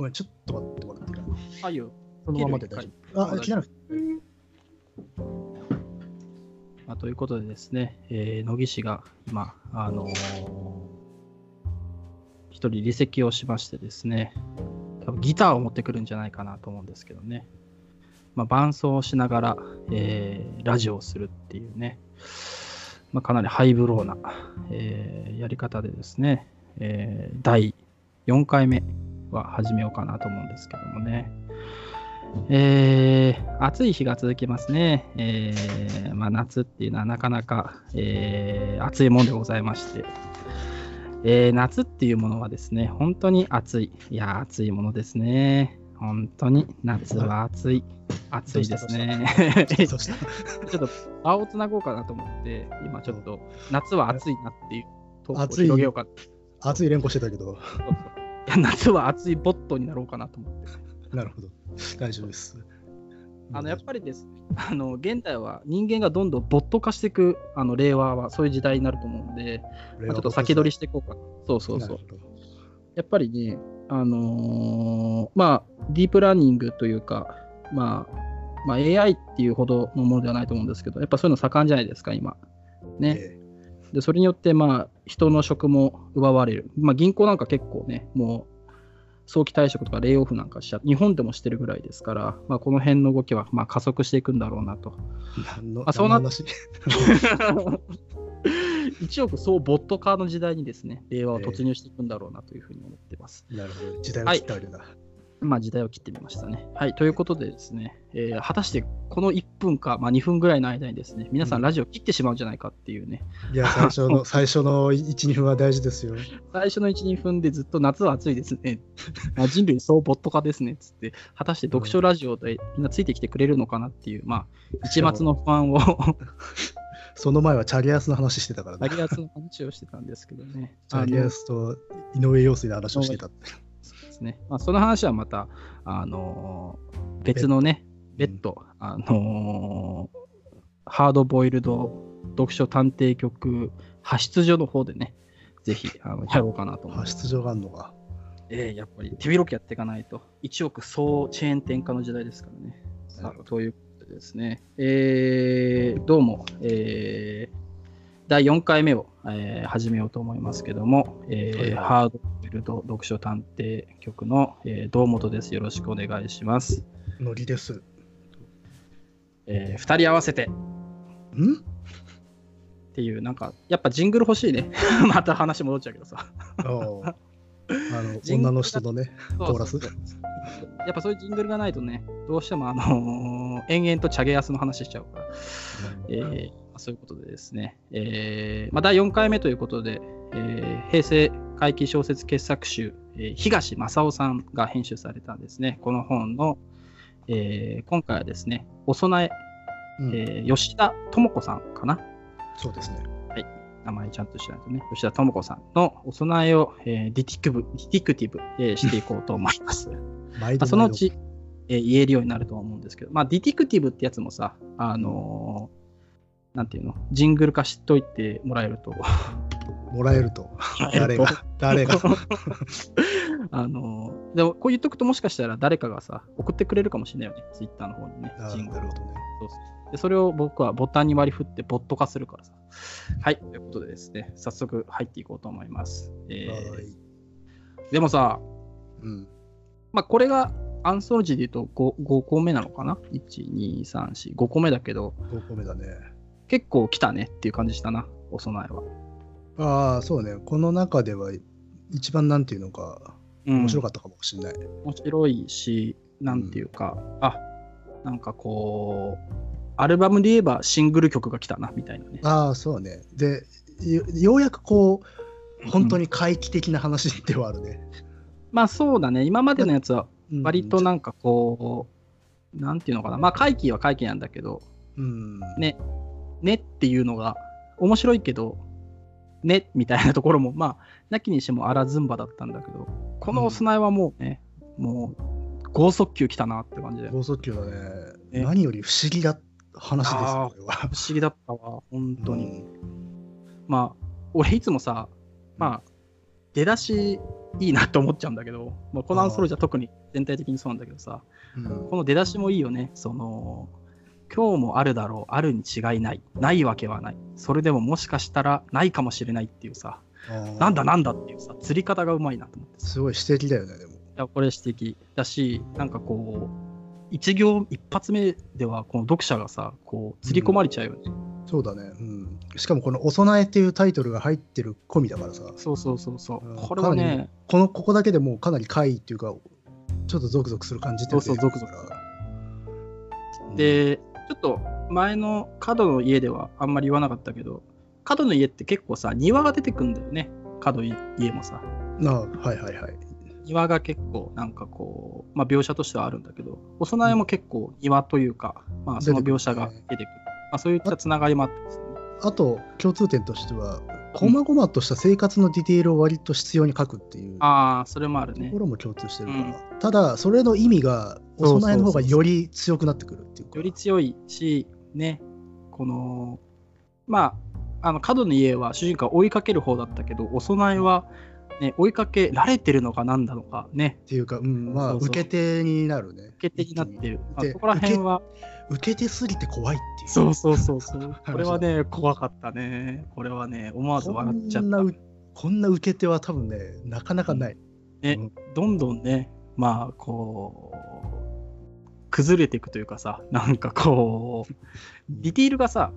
ごめん、ちょっと待ってもらっていいかな。はいよ。そのままで大丈夫。あ、切らなくて。まあ、ということでですね、えー野木氏が今、あのー一人離席をしましてですね、多分ギターを持ってくるんじゃないかなと思うんですけどね、まあ、伴奏をしながら、えーラジオをするっていうね、まあ、かなりハイブローな、えーやり方でですね、えー第4回目は始めようかなと思うんですけどもね。えー暑い日が続きますね。えーまあ、夏っていうのはなかなか、えー暑いもんでございまして、えー夏っていうものはですね、本当に暑い。いや、暑いものですね。本当に夏は暑い。暑いですね。ちょっと場をつなごうかなと思って、今ちょっと夏は暑いなっていうトークを暑い広げようか熱い連呼してたけど、いや夏は暑いボットになろうかなと思って。なるほど。大丈夫です。あのやっぱりです、あの現代は人間がどんどんボット化していく、あの令和はそういう時代になると思うんで、りまあちょっと先取りしていこうかな。そうそうそう。やっぱりね、あのーまあ、ディープラーニングというか、まあ、まあ、AI っていうほどのものではないと思うんですけど、やっぱそういうの盛んじゃないですか、今。ね。えで、それによって、まあ、人の職も奪われる。まあ、銀行なんか結構ね、もう、早期退職とかレイオフなんかしちゃ日本でもしてるぐらいですから、まあ、この辺の動きはまあ加速していくんだろうなと。え何のあそうな 億総ボット化の時代にですね、令和を突入していくんだろうなというふうに思ってます。なるほど。時代を切ってあるな。まあ時代を切ってみましたね。はい、ということでですね、えー果たしてこの1分か、まあ、2分ぐらいの間にですね、皆さんラジオ切ってしまうんじゃないかっていうね、いや、最初の、最初の1、2分は大事ですよ。最初の1、2分でずっと夏は暑いですね、あ人類総ボット化ですねっつって、果たして読書ラジオでみんなついてきてくれるのかなっていう、まあ、一抹の不安を、その前はチャゲアスの話してたからね。チャゲアスの話をしてたんですけどね。チャゲアスと井上陽水の話をしてたって。ですね。まあ、その話はまた、あのー別のね、別途、あのーハードボイルド読書探偵局派出所の方でね、ぜひあのやろうかなと思います。発出場があるのか。ええやっぱり手広くやっていかないと、1億総チェーン店化の時代ですからね。さあ、なるほということでですね、えーどうも、えー第4回目を、えー始めようと思いますけども、えーハードルド読書探偵局の、えー堂本です。よろしくお願いします。ノリです。え2人合わせてん？っていう、なんか、やっぱジングル欲しいね。また話戻っちゃうけどさ。あ の女の人のね、コーラスやっぱそういうジングルがないとね、どうしてもあのー延々とチャゲアスの話しちゃうから。えーまあそういうことでですね、えーまあ、第4回目ということで、えー平成回帰小説傑作集、えー東正夫さんが編集されたんですね、この本の、えー今回はですね、お供え、うん。えー吉田智子さんかな、そうですね。名前ちゃんとしないとね、吉田智子さんのお供えを、えーディティクブディティクティブ、えー していこうと思います。まあ、そのうち、えー言えるようになるとは思うんですけど、まあ、ディティクティブってやつもさ、あのーなんていうの、ジングル化しといてもらえると、もらえると。誰えっとが誰が あのーでもこう言っとくともしかしたら誰かがさ、送ってくれるかもしれないよね、ツイッターの方にねあ、ジングルをなるほどね。そうそうでそれを僕はボタンに割り振ってボット化するからさ。はい、ということでですね、早速入っていこうと思います。えーはいでもさ、うん。まあ、これがアンソロジーで言うと 5, 5個目なのかな ?1、2、3、4、5個目だけど、5個目だね。結構来たねっていう感じしたな、お供えは。ああ、そうね。この中では一番なんていうのか、面白かったかもしれない。面白いし、なんていうか、あなんかこう、アルバムで言えばシングル曲が来たなみたいなね。ああ、そうね。で、よようやくこう、本当に回帰的な話ではあるね。まあそうだね、今までのやつはうん割となんかこう、なんていうのかな、まあ回帰は回帰なんだけど、うん。ね、ねっていうのが面白いけど、ねみたいなところも、まあ、なきにしてもあらずんばだったんだけど、このお供えはもうね、もう、剛速球来たなって感じで、不剛速球だね。ね何より不思議な話ですこれは。思議だったわ、本当に。うんまあ、俺いつもさ、まあ、出だしいいなと思っちゃうんだけど、まあ、このアンソロジーは特に全体的にそうなんだけどさ、うんこの出だしもいいよね。その、今日もあるだろう、あるに違いない、ないわけはない。それでももしかしたらないかもしれないっていうさ、なんだなんだっていうさ、釣り方がうまいなと思ってさ。すごい指摘だよね、でも。いや、これ指摘だし、なんかこう、一行、一発目では、この読者がさ、こう、釣り込まれちゃうよね。そうだね。うん。しかもこの「お供え」っていうタイトルが入ってる込みだからさ、そうそうそうそううん。これはね、このここだけでもうかなり怪異っていうか、ちょっとゾクゾクする感じってそうそうゾクゾからで、ちょっと前の角の家ではあんまり言わなかったけど、角の家って結構さ、庭が出てくんだよね。角い家もさ。うんああはいはいはい。庭が結構なんかこう、まあ、描写としてはあるんだけど、お供えも結構庭というか、まあ、その描写が出てくる。まあ、そういったつながりもあってですね。あと共通点としては、こまごまとした生活のディテールを割と必要に書くっていうとああ、それもあるねこ。ろも共通してるから、うんただ、それの意味がお供えの方がより強くなってくるっていうか。より強いし、ね、この、まあ、あの角の家は主人公は追いかける方だったけど、お供えは、ね、追いかけられてるのかなんだのかね、っていうか、うん、まあ、そうそう受け手になるね。受け手になってる。まあ、でそこら辺は、受け手すぎて怖いっていう。そうそうそうそう。これはね、怖かったね。これはね、思わず笑っちゃった。こんなうこんな受け手は多分ね、なかなかない。ねうんどんどんね、まあ、こう、崩れていくというかさ、なんかこう、ディティールがさ、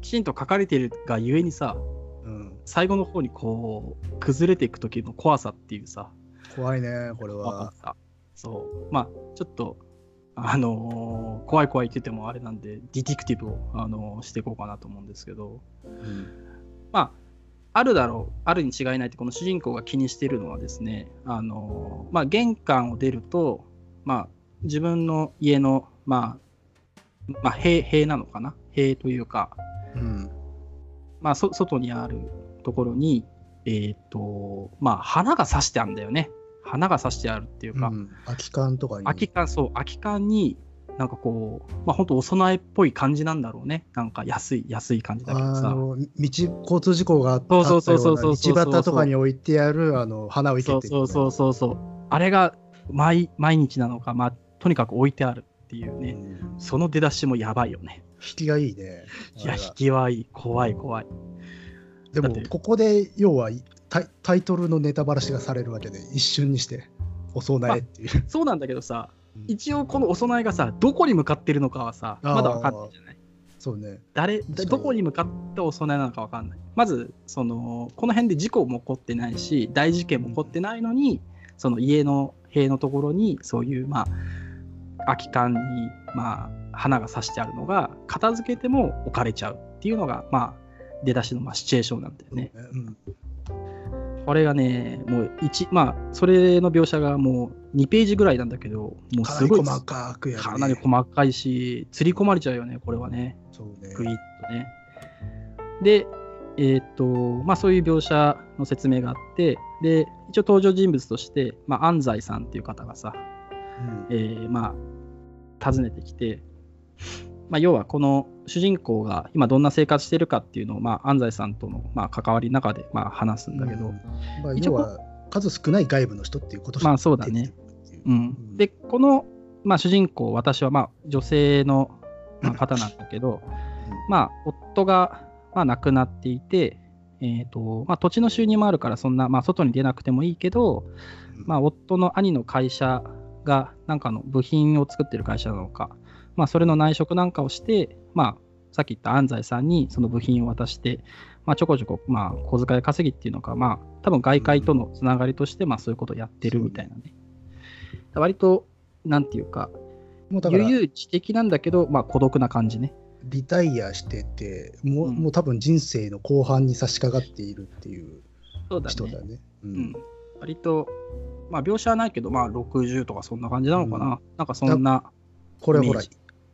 きちんと書かれているがゆえにさ、うん、最後の方にこう、崩れていく時の怖さっていうさ、怖いね、これは。そう。まあ、ちょっと、あのー怖い怖いって言ってもあれなんで、ディティクティブを、あのーしていこうかなと思うんですけど、うんまあ、あるだろう、あるに違いないって、この主人公が気にしているのはですね、あのまあ、玄関を出ると、まあ、自分の家の、まあ、まあ、塀塀なのかな？塀というか、うんまあ、そ外にあるところに、えっ、と、まあ、花が刺してあるんだよね。花が刺してあるっていうか、うん空き缶とかに。空き缶、そう、空き缶に、なんかこう、まあ、本当お供えっぽい感じなんだろうね。なんか安い、安い感じだけどさ。あの道交通事故があったそうそうそうそうそう道端とかに置いてあるあの花を生けてそうそうそうそうそう。あれが毎毎日なのか、まあ、とにかく置いてあるっていうね。うんその出だしもやばいよね。引きがいいね。いや、引きはいい。怖い怖い。でもここで要はタイタイトルのネタバラシがされるわけで一瞬にしてお供えっていう。そうなんだけどさ、うん一応このお供えがさ、どこに向かってるのかはさ、まだわかんないじゃない？そうね。誰、どこに向かってお供えなのかわかんない。まず、その、この辺で事故も起こってないし、大事件も起こってないのに、その家の塀のところに、そういう、まあ、空き缶に、まあ、花が刺してあるのが、片付けても置かれちゃうっていうのが、まあ、出だしの、まあ、シチュエーションなんだよね。うんこれがね、もう1、まあ、それの描写がもう2ページぐらいなんだけど、もうかなりすごい、細かくね。かなり細かいし、釣り込まれちゃうよね、これはね。そうね。グイッとね。で、えーっと、まあそういう描写の説明があって、で、一応登場人物として、まあ安西さんっていう方がさ、うんえーまあ、訪ねてきて、まあ要はこの主人公が今どんな生活してるかっていうのを、まあ安西さんとの、まあ、関わりの中で、まあ話すんだけど、うん。まあ、要は数少ない外部の人っていうことまあそうだね。う。ん、で、この、まあ、主人公、私はまあ女性のまあ方なんだけど、まあ、夫がまあ亡くなっていて、えーとまあ、土地の収入もあるから、そんな、まあ、外に出なくてもいいけど、まあ、夫の兄の会社が、なんかの部品を作ってる会社なのか、まあ、それの内職なんかをして、まあ、さっき言った安西さんにその部品を渡して、まあ、ちょこちょこ、まあ、小遣い稼ぎっていうのか、まあ、多分外界とのつながりとして、まあ、そういうことをやってるみたいなね。割と、なんていうか、もうだから悠々自適なんだけど、まあ、孤独な感じね。リタイアしててもう,、うんもう多分人生の後半に差し掛かっているっていうそうだね。人だね。ううん、割と、まあ、描写はないけど、まあ、60とかそんな感じなのかな。なんかそんな、これほら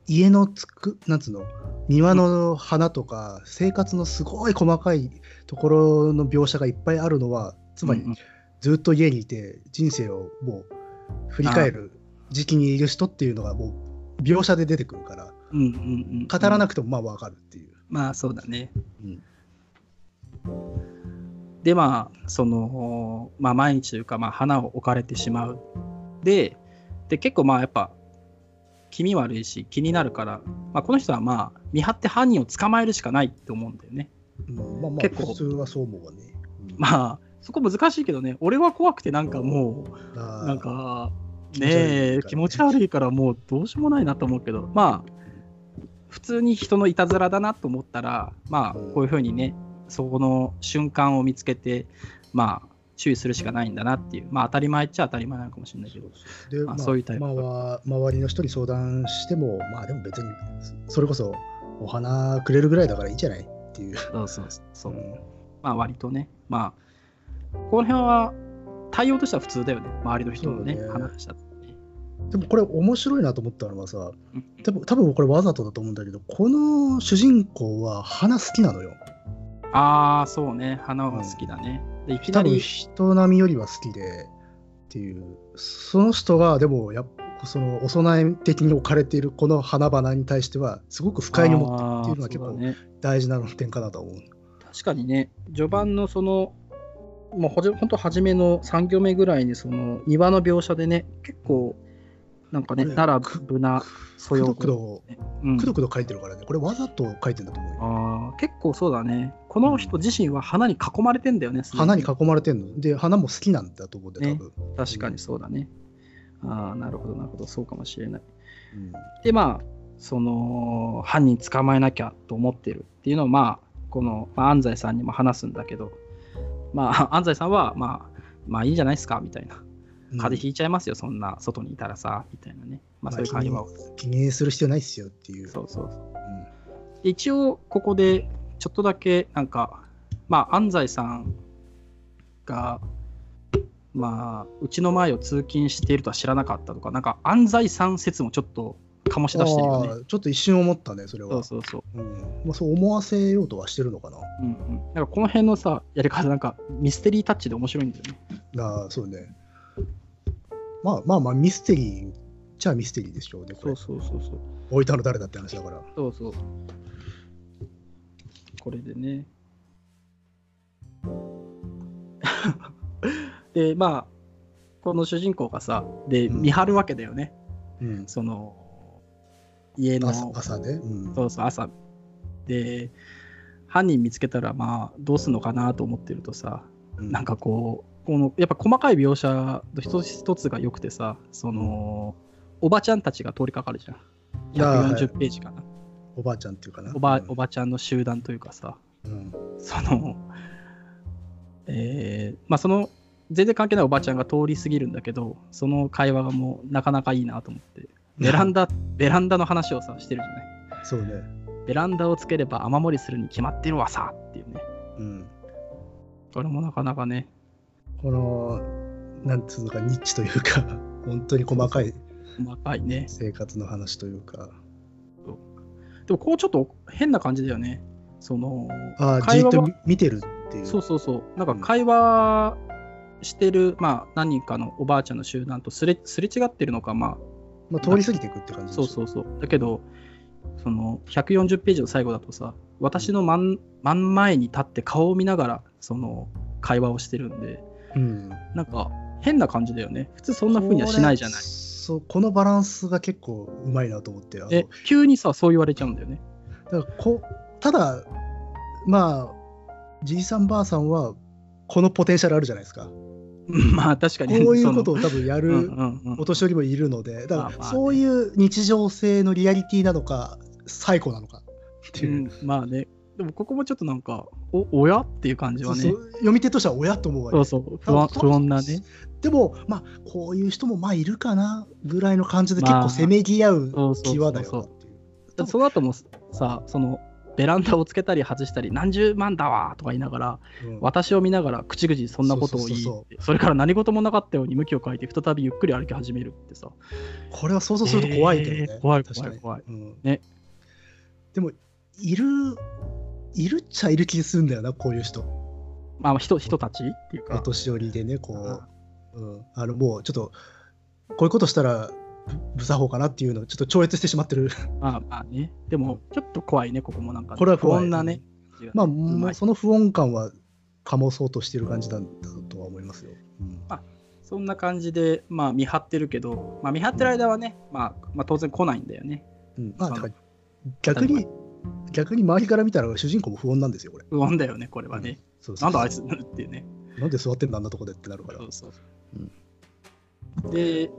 家のつくなんつうの？庭の花とか、生活のすごい細かいところの描写がいっぱいあるのはつまりうんうん。ずっと家にいて人生をもう振り返る時期にいる人っていうのがもう描写で出てくるからうんうんうん、語らなくてもまあわかるっていう。まあ、そうだね。うんで、まあ、その、まあ、毎日というか、まあ、花を置かれてしまう。で、で結構まあ、やっぱ、気味悪いし、気になるから、まあ、この人はまあ、見張って犯人を捕まえるしかないって思うんだよね。うんまあまあ、結構普通はそう思うわね。うんまあ、そこ難しいけどね、俺は怖くてなんかもう、なんか、ねえ、気持ち悪いからもうどうしようもないなと思うけど、まあ、普通に人のいたずらだなと思ったら、まあ、うんこういうふうにね、そこの瞬間を見つけて、まあ、注意するしかないんだなっていう、まあ、当たり前っちゃ当たり前なのかもしれないけど、で、まあまあそういうタイプまあ周りの人に相談しても、まあでも別に、それこそお花くれるぐらいだからいいんじゃないっていう。そうそうそう、うんまあ、割とね、まあ、この辺は対応としては普通だよね、周りの人のね、ね話した。でもこれ面白いなと思ったのはさ、うん多分多分これわざとだと思うんだけど、この主人公は花好きなのよ。ああ、そうね、花は好きだね。でいきな多分り、人並みよりは好きでっていう、その人がでもやっぱそのお供え的に置かれているこの花々に対してはすごく不快に思ってるっていうのは結構大事な点かなと思う。確かにね、序盤のその、もうほじ本当初めの3行目ぐらいにその庭の描写でね、結構、なんかね、奈良ぶなそくよどくど、うん。くどくど書いてるからね、これわざと書いてるんだと思うよ。結構そうだね。この人自身は花に囲まれてんだよね。すで花に囲まれてるの。で、花も好きなんだと思うんだよ、多分。確かにそうだね。ああ、なるほど、なるほど、そうかもしれない。うんで、まあ、その、犯人捕まえなきゃと思ってるっていうのを、まあ、この、まあ、安西さんにも話すんだけど、まあ、安西さんは、まあ、まあいいんじゃないですかみたいな。風邪ひいちゃいますよ、そんな外にいたらさ、みたいなね。まあ、そういう会話を。気にする必要ないっすよっていう。そうそうそう。一応、ここで、ちょっとだけ、なんか、まあ、安西さんが、まあ、うちの前を通勤しているとは知らなかったとか、なんか、安西さん説もちょっと醸し出してるよね。ちょっと一瞬思ったね、それは。そうそうそう。うんまあ、そう思わせようとはしてるのかな。うんうん、なんかこの辺のさ、やり方、なんかミステリータッチで面白いんだよね。ああ、そうね。まあまあまあ、ミステリーじゃあミステリーでしょうね、これそう。そうそうそう。置いたの誰だって話だから。そうそう。これでね。で、まあ、この主人公がさ、で、うん見張るわけだよね。うん。その、家の、朝朝ね。うん。そうそう、朝。で、犯人見つけたら、まあ、どうすんのかなと思ってるとさ、うんなんかこう、このやっぱ細かい描写の一つ一つが良くてさ、その、おばちゃんたちが通りかかるじゃん。あーはい140ページかな。おばあちゃんっていうかな。おばうんおばちゃんの集団というかさ、うんその、えーまあその、全然関係ないおばちゃんが通り過ぎるんだけど、その会話がもうなかなかいいなと思って、ベランダ、ベランダの話をさ、してるじゃない。そうね。ベランダをつければ雨漏りするに決まってるわさっていうね。うん。これもなかなかね、この、なんつうのか、ニッチというか、本当に細かい細かいね。生活の話というか。でもこうちょっと変な感じだよね。その、ああ、じ会話はっと見見てるっていう。そうそうそう。なんか会話してる、まあ何人かのおばあちゃんの集団とすれすれ違ってるのか、ままあ、通り過ぎていくって感あ、じそうそうそう。だけど、その140ページの最後だとさ、私の真ん真ん前に立って顔を見ながら、その会話をしてるんで、う。うん。なんか変な感じだよね。普通そんな風にはしないじゃない。そう、このバランスが結構うまいなと思って。え、急にさ、そう言われちゃうんだよね。だからこただ、まあ、じいさんばあさんは、このポテンシャルあるじゃないですか。まあ確かに。こういうことをを多分やるお年寄りもいるので、だからそういう日常性のリアリティなのか、最高なのかっていう。うん、まあね。でもここもちょっとなんか、お、おやっていう感じはね。そうそう。読み手としては親と思うわけ。そうそう、不安不穏なね。でも、まあ、こういう人もまあいるかなぐらいの感じで結まあ構せめぎ合う際だそうそうその後もさ、その、ベランダをつけたり外したり、何十万だわとか言いながら、うん。私を見ながら口々にそんなことを言いそれから何事もなかったように向きを変えて、再びゆっくり歩き始めるってさ。これは想像すると怖いけどね。えー怖い確かに。怖い怖い。うん。ね。でも、いる、いるっちゃいる気するんだよな、こういう人。まあ、人人たちっていうおか。年寄りでね、こう、うん、あのもうちょっと、こういうことしたら、ぶ無作法かなっていうのをちょっと超越してしまってる。まあまあね。でも、ちょっと怖いね、ここもなんかね、これは怖い不穏なね。まあ、うまいもうその不穏感は醸そうとしてる感じなんだとは思いますよ。うんあそんな感じで、まあ、見張ってるけど、まあ、見張ってる間はね、まあ、まあ当然来ないんだよね。うんまあ、逆に、逆に周りから見たら主人公も不穏なんですよ、これ。不穏だよね、これはね。そうそうなんだあいつっていうね。なんで座ってんだ、あんなとこでってなるからそ。うそう。で、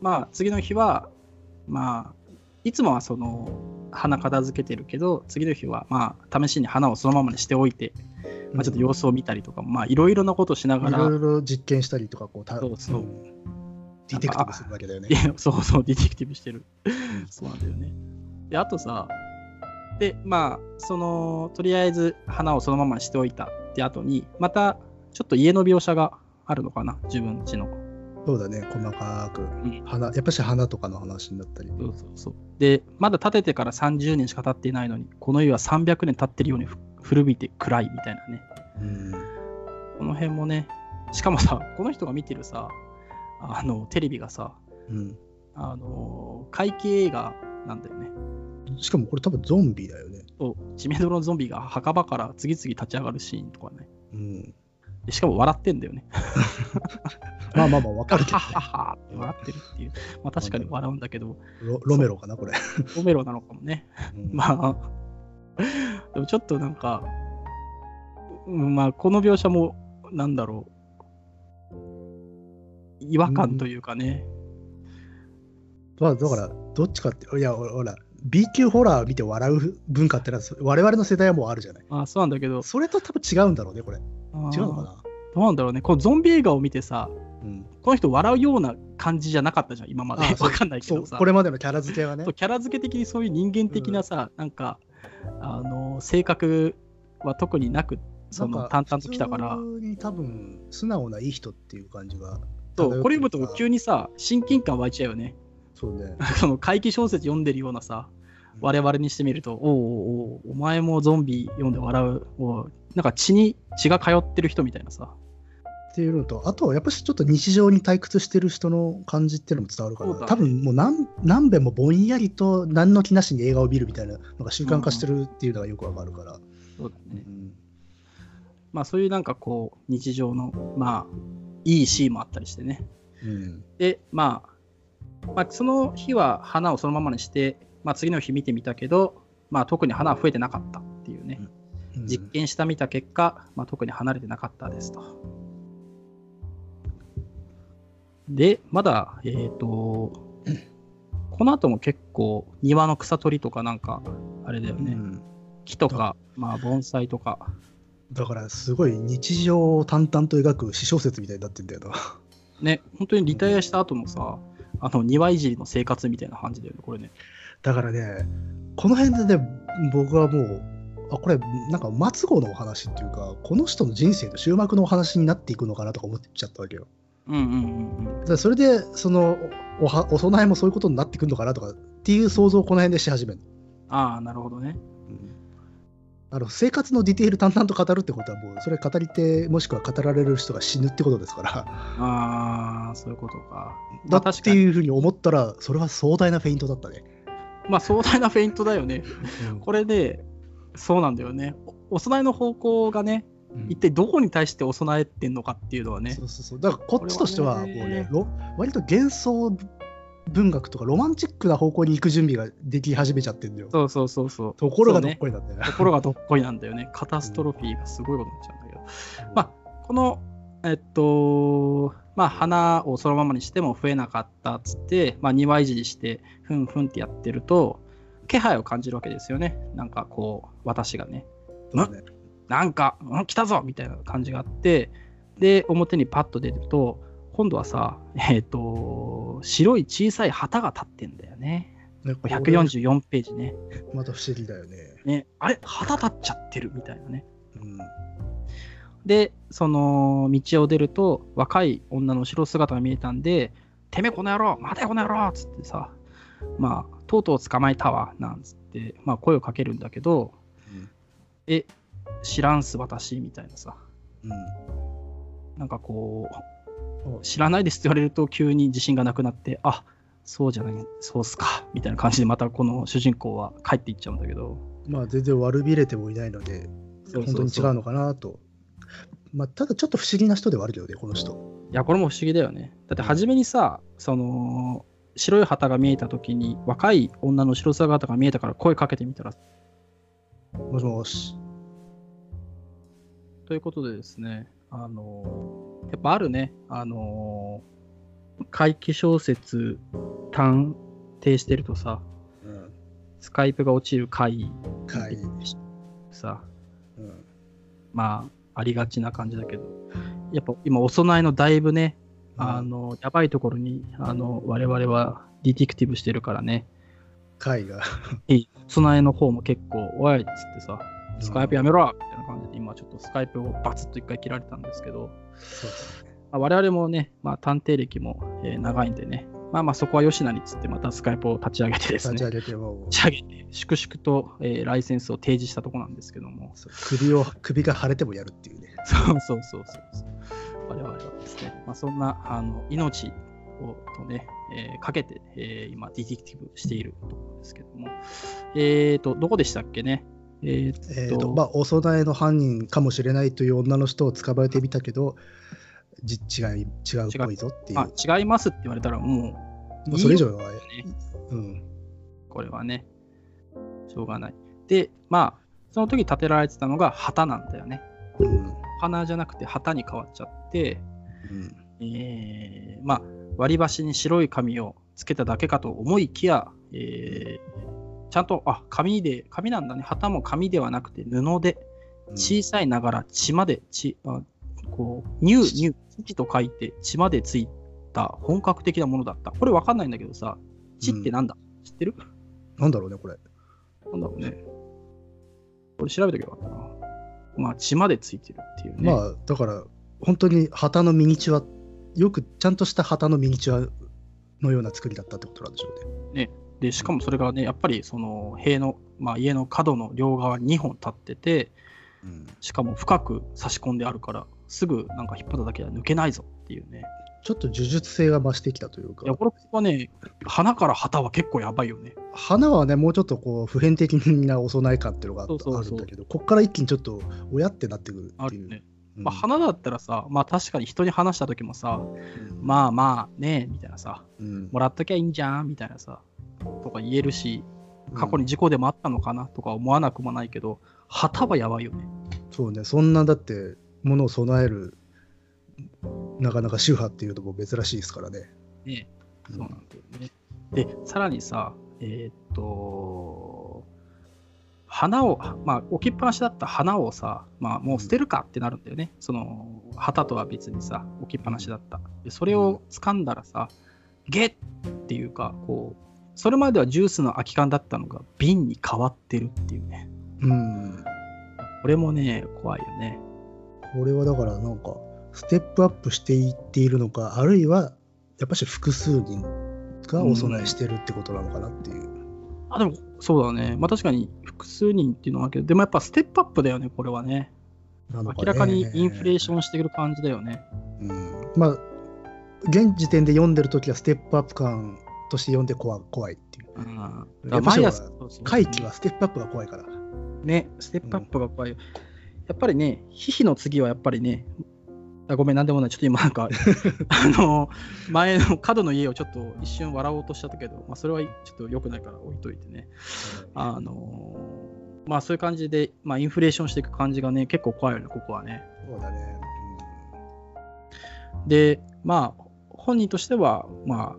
まあ、次の日は、まあ、いつもはその、花片付けてるけど、次の日は、まあ、試しに花をそのままにしておいて、まあ、ちょっと様子を見たりとか、まあ、いろいろなことしながら、いろいろ実験したりとかこうたそうそうんディテクティブするわけだよねそうそう、ディテクティブしてる。そうなんだよね。で、あとさ、で、まあ、その、とりあえず花をそのままにしておいたって後に、また、ちょっと家の描写があるのかな、自分ちの。そうだね、細かく。ん花やっぱし花とかの話になったり。そうそうそう。で、まだ建ててから30年しか経っていないのに、この家は300年経ってるようにふ古びて暗いみたいなね。うんこの辺もね、しかもさ、この人が見てるさ、あの、テレビがさ、うんあの、怪奇映画なんだよね。しかもこれ多分ゾンビだよね。そう、知名度のゾンビが墓場から次々立ち上がるシーンとかね。うん、でしかも笑ってんだよね。まあまあまあ、わかるけど、はははって笑ってるっていう。まあ確かに笑うんだけど、ロロメロかな、これ。ロメロなのかもね。うんまあ、でもちょっとなんか、うんまあこの描写も、なんだろう、違和感というかね。まあ、だから、どっちかって、いや、ほら、B 級ホラー見て笑う文化ってのは、我々の世代はもうあるじゃない。あそうなんだけど、それと多分違うんだろうね、これ。違うのかな？どうなんだろうね。このゾンビ映画を見てさ、うん、この人笑うような感じじゃなかったじゃん、今まで。あそうわかんないけどさ。これまでのキャラ付けはね。キャラ付け的にそういう人間的なさ、なんか、あの、性格は特になく、その淡々ときたから、普通に多分、素直ないい人っていう感じが。そうこれ読むと急にさ、親近感湧いちゃうよね。そうね。その怪奇小説読んでるようなさ、我々にしてみると、おうおうおうお前もゾンビ読んで笑う、おうなんか血に血が通ってる人みたいなさ。っていうのと、あとはやっぱしちょっと日常に退屈してる人の感じっていうのも伝わるかな。そうだね多分もう何何べんもぼんやりと何の気なしに映画を見るみたいなのが習慣化してるっていうのがよくわかるから。そうだね。うんまあそういうなんかこう、日常の、まあ、いいシーンもあったりしてね。うんで、まあ、まあ、その日は花をそのままにして、まあ次の日見てみたけど、まあ特に花は増えてなかったっていうね。うん実験した見た結果、まあ、特に離れてなかったですと。で、まだ、えっ、と、この後も結構庭の草取りとかなんか、あれだよね、うん木とか、まあ盆栽とか、だからすごい日常を淡々と描く詩小説みたいになってんだよな。ね、本当にリタイアした後のさ、あの庭いじりの生活みたいな感じだよね、これね。だからね、この辺でね、僕はもう、あ、これ、なんか末語のお話っていうか、この人の人生の終幕のお話になっていくのかなとか思っちゃったわけよ。うんうんうんそれで、そのおは、お供えもそういうことになってくるのかなとかっていう想像をこの辺でし始める。ああ、なるほどね。あの生活のディテール淡々と語るってことはもうそれ語り手もしくは語られる人が死ぬってことですからああ、そういうことか。だまあっていうふうに思ったらそれは壮大なフェイントだったね。まあ壮大なフェイントだよね。これで、そうなんだよね。おお供えの方向がね、うん一体どこに対してお供えてんのかっていうのはねそ。うそうそうだからこっちとしてはもうねねろ割と幻想文学とかロマンチックな方向に行く準備ができ始めちゃってるんだよ。そうそうそうそう。ところがどっこいなんだよね。ところがどっこいなんだよね。カタストロフィーがすごいことになっちゃうんだけど。まあ、この、えっと、まあ、花をそのままにしても増えなかったっつって、まあ、庭いじりして、ふんふんってやってると、気配を感じるわけですよね。なんかこう、私がね。ねなんか、うん、来たぞみたいな感じがあって、で、表にパッと出ると、今度はさ、えっ、と、白い小さい旗が立ってんだよね。ねこれ144ページね。また不思議だよね。ね、あれ？旗立っちゃってるみたいなね。うんで、その道を出ると、若い女の後ろ姿が見えたんで、てめえこの野郎、待てこの野郎っつってさ、まあ、とうとう捕まえたわ、なんつって、まあ、声をかけるんだけど、うん。え、知らんす、私、みたいなさ、うん。なんかこおう、知らないですって言われると、急に自信がなくなって、あそうじゃない、そうっすか、みたいな感じで、またこの主人公は帰っていっちゃうんだけど、まあ全然悪びれてもいないので、そうそうそう。本当に違うのかなと。まあ、ただちょっと不思議な人ではあるけどね、この人。いや、これも不思議だよね。だって初めにさ、その、白い旗が見えたときに、若い女の白姿が見えたから声かけてみたら。もしもし。ということでですね、あのやっぱあるね、あの怪奇小説探偵してるとさ、うん。スカイプが落ちる回会さ、うん。まあ、ありがちな感じだけど、やっぱ今、お供えのだいぶね、あの、やばいところに、あの、我々はディティクティブしてるからね、会が。お供えの方も結構、おいっつってさ、スカイプやめろみたいな感じで、今ちょっとスカイプをバツッと一回切られたんですけど、そうですね。まあ我々もね、まあ、探偵歴も、えー長いんでね、まあまあそこはよしなにっつってまたスカイプを立ち上げてですね、立ち立上げても、ち上げて、粛々と、えーライセンスを提示したとこなんですけども、首を、首が腫れてもやるっていうね。そうそうそうそうそう。我々はですね、まあ、そんなあの命をとね、えーかけて、えー今、ディティクティブしているところですけども、えーと、どこでしたっけね？えーえーとまあ、お供えの犯人かもしれないという女の人を捕まえてみたけど、じ違い違うっぽいぞっていう。まあ、違いますって言われたら、もう、もうそれ以上は、ね、うん、これはね、しょうがない。で、まあ、その時立てられてたのが旗なんだよね。うん、花じゃなくて旗に変わっちゃって、うん、えーまあ、割り箸に白い紙をつけただけかと思いきや、えーちゃんと、あ、紙で、紙なんだね。旗も紙ではなくて布で、小さいながら血まで、血、あこう、乳、乳、土と書いて血までついた本格的なものだった。これわかんないんだけどさ、血ってなんだ、知ってる？なんだろうね、これ。なんだろうね。これ調べとけばよかったな。まあ、血までついてるっていうね。まあ、だから、本当に旗のミニチュア、よくちゃんとした旗のミニチュアのような作りだったってことなんでしょうね。で、しかもそれがね、やっぱりその塀の、まあ、家の角の両側に2本立ってて、うん、しかも深く差し込んであるから、すぐなんか引っ張っただけでは抜けないぞっていうね。ちょっと呪術性が増してきたというかいや、、これはね、花から旗は結構やばいよね。花はね、もうちょっとこう普遍的なお供え感っていうのがあそうそうそうあるんだけど、こっから一気にちょっと親ってなってくるっていう。あるよね。うんまあ、花だったらさ、まあ確かに人に話した時もさ、うんまあまあね、みたいなさ、うんもらっときゃいいんじゃんみたいなさ、とか言えるし、過去に事故でもあったのかなとか思わなくもないけど、旗はやばいよね。そうね、そんなだって、ものを備える、なかなか宗派っていうのも珍しいですからね。ねうんそうなんだよね。で、さらにさ、えーっと、花を、まあ、置きっぱなしだった花をさ、まあ、もう捨てるかってなるんだよね。その、旗とは別にさ、置きっぱなしだった。で、それを掴んだらさ、ゲッっていうか、こう、それまではジュースの空き缶だったのが瓶に変わってるっていうね。うん。これもね、怖いよね。これはだからなんか、ステップアップしていっているのか、あるいは、やっぱし複数人がお供えしてるってことなのかなっていう。あ、でも、そうだね。まあ確かに複数人っていうのはけど、でもやっぱステップアップだよね、これはね。ね明らかにインフレーションしてくる感じだよね。うん、まあ、現時点で読んでるときはステップアップ感として読んで怖怖いっていう。うん。やだっぱし回帰はステップアップが怖いから。ね、ステップアップが怖いよ。やっぱりね、ヒヒの次はやっぱりね、あごめん、なんでもない。ちょっと今なんか、あの、前の角の家をちょっと一瞬笑おうとしちゃったけど、まあそれはちょっと良くないから置いといてね。あの、まあそういう感じで、まあインフレーションしていく感じがね、結構怖いよね、ここはね。そうだね。で、まあ、本人としては、まあ、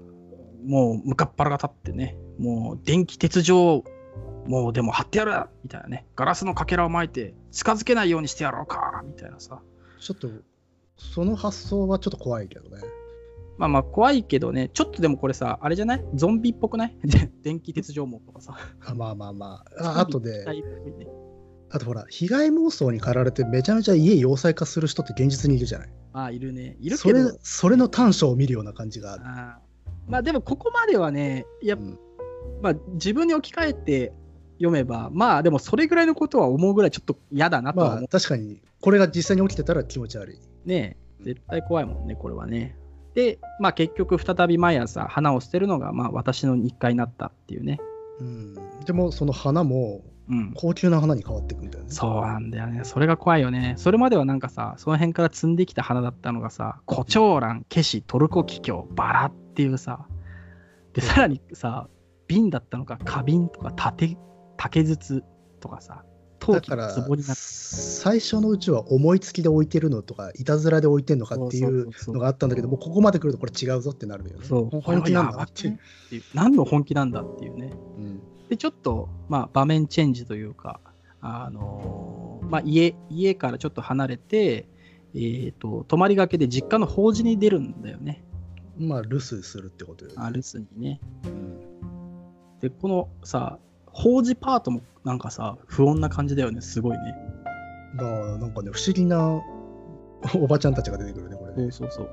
もう、向かっ腹が立ってね、もう、電気鉄条、もうでも貼ってやるみたいなね、ガラスのかけらを巻いて、近づけないようにしてやろうかみたいなさ。ちょっと、その発想はちょっと怖いけどね。まあまあ、怖いけどね、ちょっとでもこれさ、あれじゃない？ゾンビっぽくない？電気鉄条網とかさ。あまあまあまあ。ああとでねあとほら、被害妄想に駆られてめちゃめちゃ家要塞化する人って現実にいるじゃない？ああ、いるね。いるそれけど、それの短所を見るような感じがある。あーまあでも、ここまではね、やっうんまあ、自分に置き換えて読めば、まあでもそれぐらいのことは思うぐらいちょっと嫌だなとはまあ。確かに、これが実際に起きてたら気持ち悪い。ね絶対怖いもんね、これはね。で、まあ結局再び毎朝花を捨てるのがまあ私の日課になったっていうね。うん、でもその花もうん。高級な花に変わっていくんだよね。そうなんだよね。それが怖いよね。それまではなんかさ、その辺から積んできた花だったのがさ、コチョウラン、ケシ、トルコキキョウ、バラっていうさ、で、さらにさ、瓶だったのが花瓶とか竹、竹筒とかさ、陶器のだから壺になって最初のうちは思いつきで置いてるのとかいたずらで置いてるのかっていうのがあったんだけどもうここまで来るとこれ違うぞってなるよね。そう、本気なんだっていう。何の本気なんだっていうね。うんで、ちょっと、まあ、場面チェンジというか、あのーまあ、家、家からちょっと離れて、えっ、と、泊まりがけで実家の法事に出るんだよね。まあ留守するってことよね。あ留守にね。うんで、このさ、法事パートもなんかさ、不穏な感じだよね、すごいね。だからなんかね不思議な おばちゃんたちが出てくるねこれね。そうそうそう。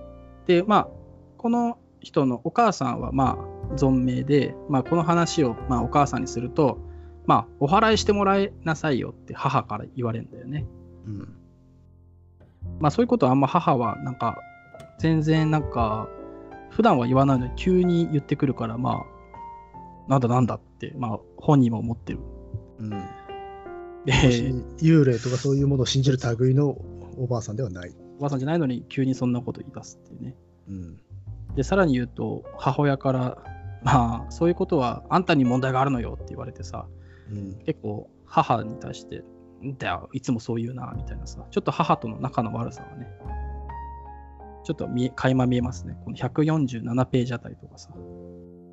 で、まあ、この人のお母さんは、まあ、存命で、まあ、この話を、まあ、お母さんにすると、まあ、お祓いしてもらいなさいよって母から言われるんだよね。うんまあ、そういうことはあんま母は、なんか、全然なんか、普段は言わないのに急に言ってくるから、まあ、なんだなんだって、まあ、本人も思ってる。うんで、幽霊とかそういうものを信じる類のおばあさんではない。おばあさんじゃないのに急にそんなこと言い出すっていうね。うんで、さらに言うと、母親から、まあ、そういうことはあんたに問題があるのよって言われてさ、うん結構母に対して、んだよ、いつもそう言うな、みたいなさ、ちょっと母との仲の悪さがね、ちょっと見え垣間見えますね。この147ページあたりとかさ、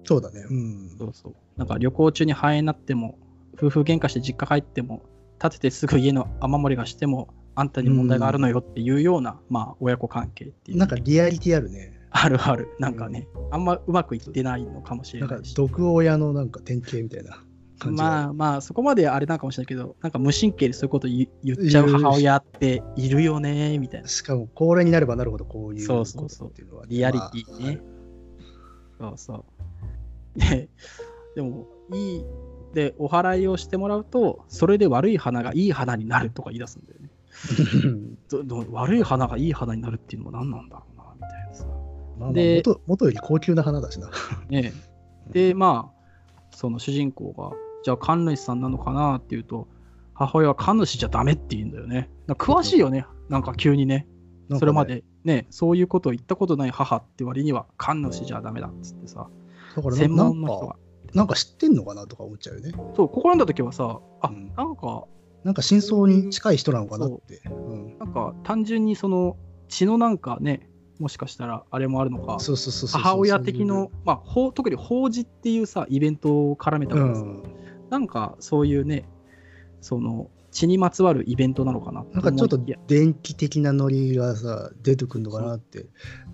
そうだね。うんそうそう。なんか旅行中に肺炎になっても、夫婦喧嘩して実家帰っても、建ててすぐ家の雨漏りがしても、あんたに問題があるのよっていうような、まあ、親子関係っていう、なんかリアリティあるね。あるある。なんかね、あんまうまくいってないのかもしれないし。毒親のなんか典型みたいな感じがまあまあ、そこまであれなんかもしれないけど、なんか無神経でそういうこと言言っちゃう母親っているよね、みたいな。しかも高齢になればなるほどこういうそうそうそうことっていうのは、リアリティね。そうそう。で、でも、いい、で、お祓いをしてもらうと、それで悪い花がいい花になるとか言い出すんだよね。悪い花がいい花になるっていうのは何なんだろうな、みたいなさ。まあまあで元元より高級な花だしな。ねえで、まあ、その主人公が、じゃあ神主さんなのかなっていうと、母親は神主じゃダメって言うんだよね。詳しいよね、なんか急にね。ねそれまでね、そういうことを言ったことない母って割には神主じゃダメだっつってさ、専門の人が。なんか知ってんのかなとか思っちゃうよね。そう、ここ読んだ時はさ、あ、うんなんか、なんか真相に近い人なのかなって。うんなんか単純にその血のなんかね、もしかしたらあれもあるのか、そうそうそうそう母親的の、まあ、ほう特に法事っていうさ、イベントを絡めたうからさ、ん、なんかそういうね、その血にまつわるイベントなのかななんかちょっと電気的なノリがさ出てくるのかなって。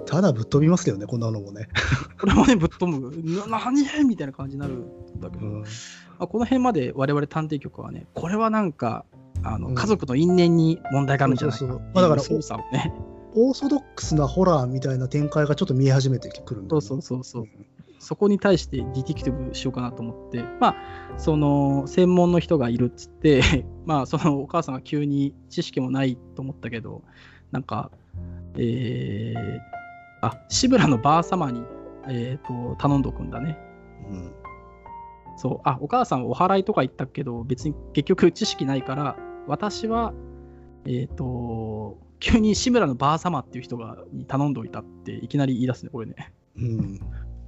ただぶっ飛びますよねこんなのもね、これもね、ぶっ飛ぶ、な何？みたいな感じになるんだけど、うん、まあ、この辺まで我々探偵局はね、これはなんか、あのうん。家族の因縁に問題があるんじゃない？かそうそう。まあだからをね。オーソドックスなホラーみたいな展開がちょっと見え始めてくるんだよね。そうそうそうそう。そこに対してディティクティブしようかなと思って、まあ、その専門の人がいるっつって、まあ、そのお母さんが急に知識もないと思ったけど、なんか、えー、あ、志村のばあ様に、えー、と頼んどくんだね。うんそう、あ、お母さんはお祓いとか言ったけど、別に結局知識ないから、私は、えっ、と、急に志村のばあ様っていう人がに頼んでおいたっていきなり言い出すね、これね。うん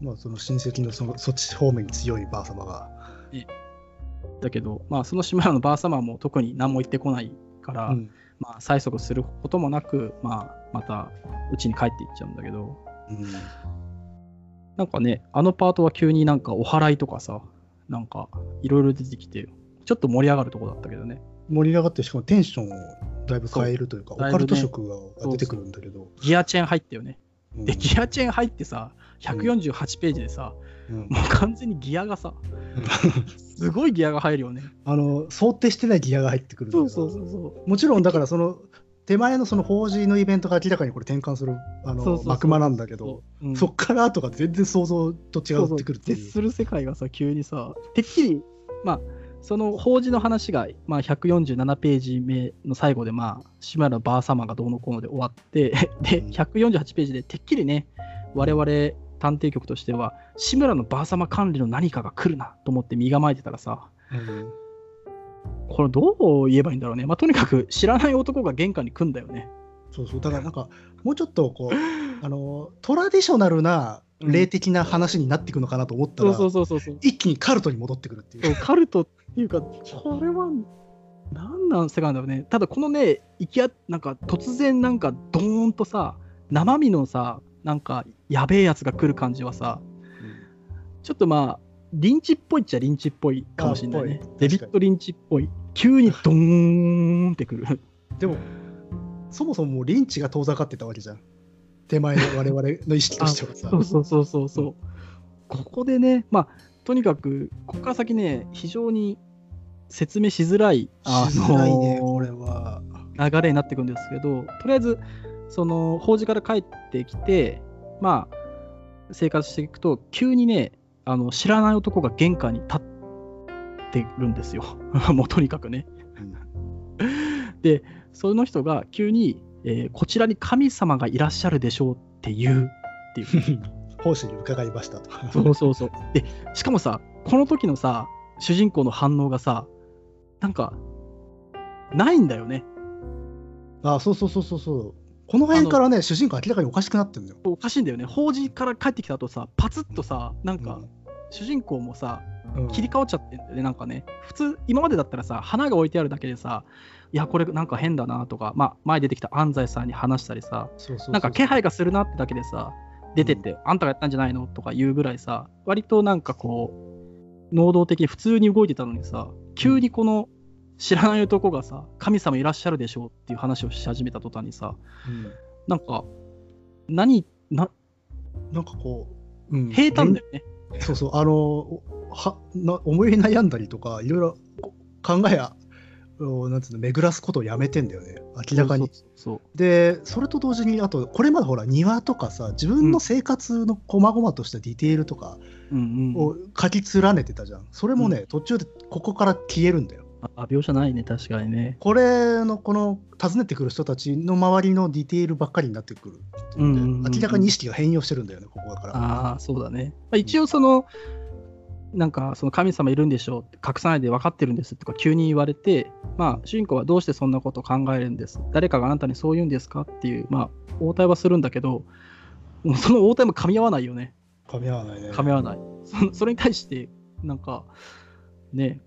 まあその親戚のそのそっち方面に強いばあ様が、だけど、まあ、その志村のばあ様も特に何も言ってこないから、うん。まあ、催促することもなく、まあ、また家に帰っていっちゃうんだけど、うん。なんかね、あのパートは急になんかお祓いとかさ、なんかいろいろ出てきて、ちょっと盛り上がるとこだったけどね。盛り上がってしかもテンションをだいぶ変えるというかオカルト色が出てくるんだけど、ギアチェーン入ったよね。うん。で、ギアチェーン入ってさ、148ページでさ、うん。もう完全にギアがさ、すごいギアが入るよね。あの想定してないギアが入ってくるそうそうそうそう。もちろんだからその手前のその法事のイベントが明らかにこれ転換するあの幕間なんだけどう。ん。そっから後が全然想像と違ってくるっていう。絶する世界がさ、急にさ、てっきり、まあ、その法事の話が、まあ、147ページ目の最後で、まあ、島原ばあ様がどうのこうので終わって、で、うん。148ページでてっきりね、我々探偵局としては、志村のばあ様管理の何かが来るなと思って身構えてたらさ、うんこれどう言えばいいんだろうね。まあ、とにかく知らない男が玄関に来んだよね。そうそう。だからなんか、もうちょっとこう、あの、トラディショナルな霊的な話になっていくのかなと思ったら、そうそうそうそう。一気にカルトに戻ってくるっていう。カルトっていうか、これは、なんなん世界なんだろうね。ただこのね、いきや、なんか突然なんかドーンとさ、生身のさ、なんかやべえやつが来る感じはさ、ちょっとまあ、リンチっぽいっちゃリンチっぽいかもしれないね。デビッド・リンチっぽい。急にドーンってくる。でも、そもそももうリンチが遠ざかってたわけじゃん。手前の我々の意識としてはさ。そうそうそうそうそう。ここでね、まあ、とにかく、ここから先ね、非常に説明しづらい、あしづらいね、のこれは。流れになっていくんですけど、とりあえず、その、法事から帰ってきて、まあ、生活していくと、急にね、あの知らない男が玄関に立ってるんですよ。もうとにかくね。で、その人が急に、えーこちらに神様がいらっしゃるでしょうって言うっていう。奉仕に伺いましたと。そうそうそう。で、しかもさ、この時のさ、主人公の反応がさ、なんか、ないんだよね。あそうそうそうそうそう。この辺からね、主人公明らかにおかしくなってるんだよ。おかしいんだよね。法事から帰ってきた後さ、パツッとさ、なんか、主人公もさ、うん切り替わっちゃってんだよね、なんかね。普通、今までだったらさ、花が置いてあるだけでさ、いや、これなんか変だなとか、まあ、前出てきた安西さんに話したりさ、なんか気配がするなってだけでさ、出てって、あんたがやったんじゃないのとか言うぐらいさ、割となんかこう、能動的に普通に動いてたのにさ、急にこの知らない男がさ、神様いらっしゃるでしょうっていう話をし始めた途端にさ、うんなんか、何、な、なんかこう、うん平坦だよね。そうそう、あの、はな思い悩んだりとか、いろいろこ考えや、おなんつうの、巡らすことをやめてんだよね、明らかに。で、それと同時に、あと、これまでほら、庭とかさ、自分の生活の細々としたディテールとか。を書き連ねてたじゃん。それもね、途中でここから消えるんだよ。あ、描写ないね、確かにね。これの、この、訪ねてくる人たちの周りのディテールばっかりになってくる。うんうんうんうん明らかに意識が変容してるんだよね、ここから。ああ、そうだね。まあ、一応その、なんかその神様いるんでしょう隠さないで分かってるんですとか急に言われて、まあ、主人公はどうしてそんなことを考えるんです？誰かがあなたにそう言うんですかっていう、まあ、応対はするんだけど、その応対も噛み合わないよね。噛み合わないね。噛み合わない。そそれに対して、なんか、ね、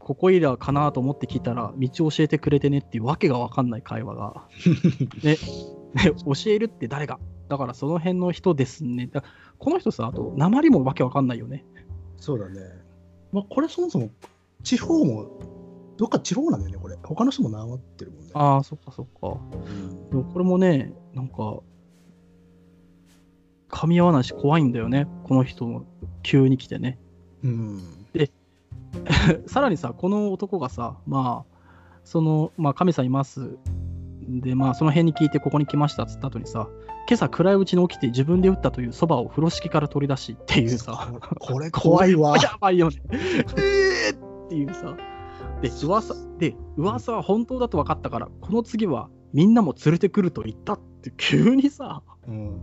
ここいらかなと思って聞いたら、道を教えてくれてねっていうわけが分かんない会話が。ね、ね教えるって誰が？だからその辺の人ですね。だこの人さ、あと、鉛もわけわかんないよね。そうだね。まあ、これそもそも地方も、どっか地方なんだよね、これ。他の人もなまってるもんね。ああ、そっかそっか。うんでもこれもね、なんか、噛み合わないし怖いんだよね。この人も急に来てね。うん。さらにさ、この男がさ、まあ、その、まあ、神さんいます。で、まあ、その辺に聞いて、ここに来ましたっつった後にさ、今朝暗いうちに起きて自分で打ったというそばを風呂敷から取り出しっていうさ、これ怖いわ。やばいよね。えーっていうさ。で、噂、で、噂は本当だと分かったから、この次はみんなも連れてくると言ったって急にさ、うん。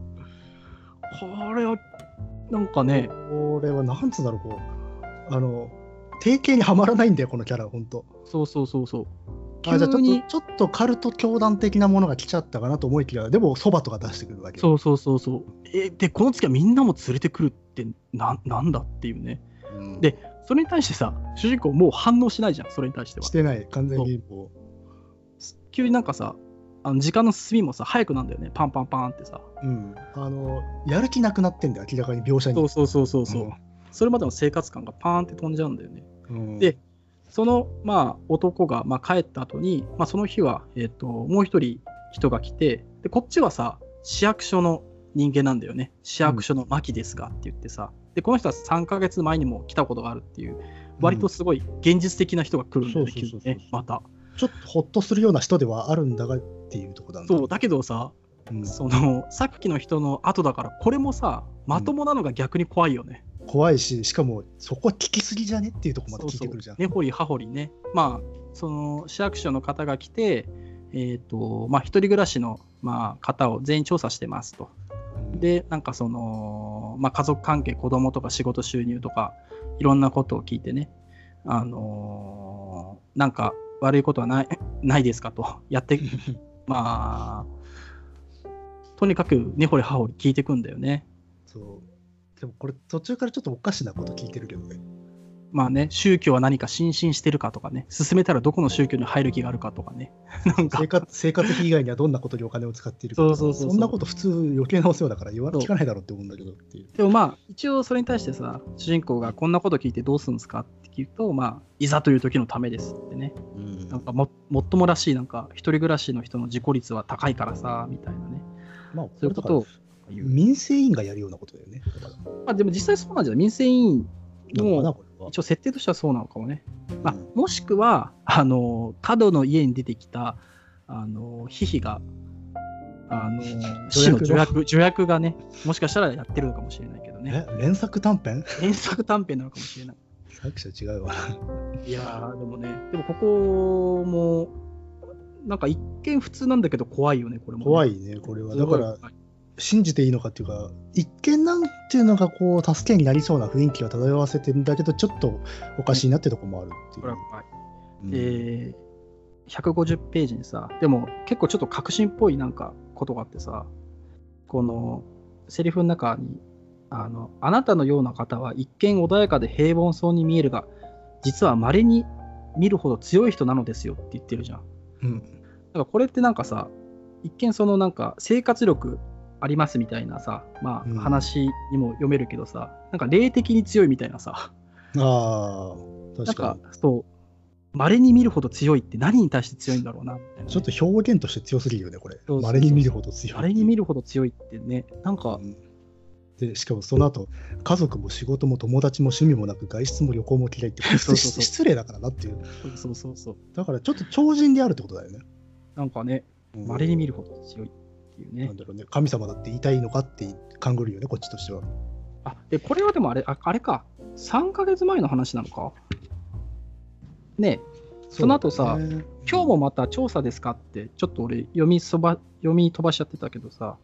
これは、なんかね、これはなんつうんだろう、こう。あの、定型にはまらないんだよ、このキャラ、ほんと。そうそうそうそう。あじゃあちょっと、ちょっとカルト教団的なものが来ちゃったかなと思いきや、でも、そばとか出してくるわけ。そうそうそうそう。え、で、この次はみんなも連れてくるってな、なんだっていうね。うんでそれに対してさ、主人公もう反応しないじゃん、それに対してはし。てない、完全にも急になんかさ、あの時間の進みもさ、早くなんだよね、パンパンパンってさ。う。うん。あの、やる気なくなってんだよ、明らかに描写に。そうそうそうそうそう。それまでの生活感がパーンって飛んじゃうんだよね。うんで、その、まあ、男が、まあ、帰った後に、まあ、その日は、えっ、と、もう一人人が来て、で、こっちはさ、市役所の人間なんだよね。市役所の牧ですがって言ってさ、で、この人は3ヶ月前にも来たことがあるっていう、割とすごい現実的な人が来るんだよね、また。ちょっとほっとするような人ではあるんだがっていうとこだ。そう、だけどさ、うんその、さっきの人の後だから、これもさ、まともなのが逆に怖いよね。怖いし、しかもそこは聞きすぎじゃねっていうところまで聞いてくるじゃん。根掘り葉掘りね。まあ、その市役所の方が来て、えっ、と、まあ、一人暮らしの、まあ、方を全員調査してますと。で、なんかその、まあ、家族関係、子供とか仕事収入とか、いろんなことを聞いてね、あのーなんか悪いことはない ないですかと、やって、まあ、とにかく根掘り葉掘り聞いてくんだよね。そう。でもこれ途中からちょっとおかしなこと聞いてるけどね。まあね、宗教は何か心身してるかとかね、進めたらどこの宗教に入る気があるかとかね。なんか生活生活費以外にはどんなことにお金を使っているかとかそうそうそうそんなこと普通余計なお世話だから言わ聞かないだろうって思うんだけどっていう。でもまあ、一応それに対してさ、主人公がこんなこと聞いてどうするんですかって聞くと、まあ、いざという時のためですってね。うんなんかも、もっともらしい、なんか、一人暮らしの人の自己率は高いからさ、みたいなね。まあ、そういうことを。民生委員がやるようなことだよね。まあ、でも実際そうなんじゃない？民生委員なの一応設定としてはそうなのかもね。まあうん、もしくは、あの、角の家に出てきた、あの、ヒヒが、あの、死の助役、助役がね、もしかしたらやってるのかもしれないけどね。え連作短編？原作短編なのかもしれない。作者違うわ。いやー、でもね、でもここも、なんか一見普通なんだけど怖いよね、これも、い。怖いね、これは。だから、信じていいのかっていうか、一見なんていうのがこう、助けになりそうな雰囲気を漂わせてんだけど、ちょっとおかしいなってとこもあるっていう。うんえー、150ページにさ、でも結構ちょっと革新っぽいなんかことがあってさ、このセリフの中に、あの、あなたのような方は一見穏やかで平凡そうに見えるが、実は稀に見るほど強い人なのですよって言ってるじゃん。うんだからこれってなんかさ、一見そのなんか生活力ありますみたいなさ、まうん。あ話にも読めるけどさ、なんか霊的に強いみたいなさ、ああ、なん確かかそう、稀に見るほど強いって何に対して強いんだろうなね、に。ちょっと表現として強すぎるよね、これ。そうそうそう。稀に見るほど強い。稀に見るほど強いってね、なんかう、ん。でしかもその後家族も仕事も友達も趣味もなく外出も旅行も嫌いって。そうそうそう 失礼だからなっていうそうそうそう、だからちょっと超人であるってことだよね、なんかね、うん。稀に見るほど強いっていうねなん。だろうね神様だって言いたいのかって勘ぐるよねこっちとしてはあ、で、これはでもあれ、ああれか、3ヶ月前の話なのかねえその後さね今日もまた調査ですかって、ちょっと俺読みそば、読み飛ばしちゃってたけどさ、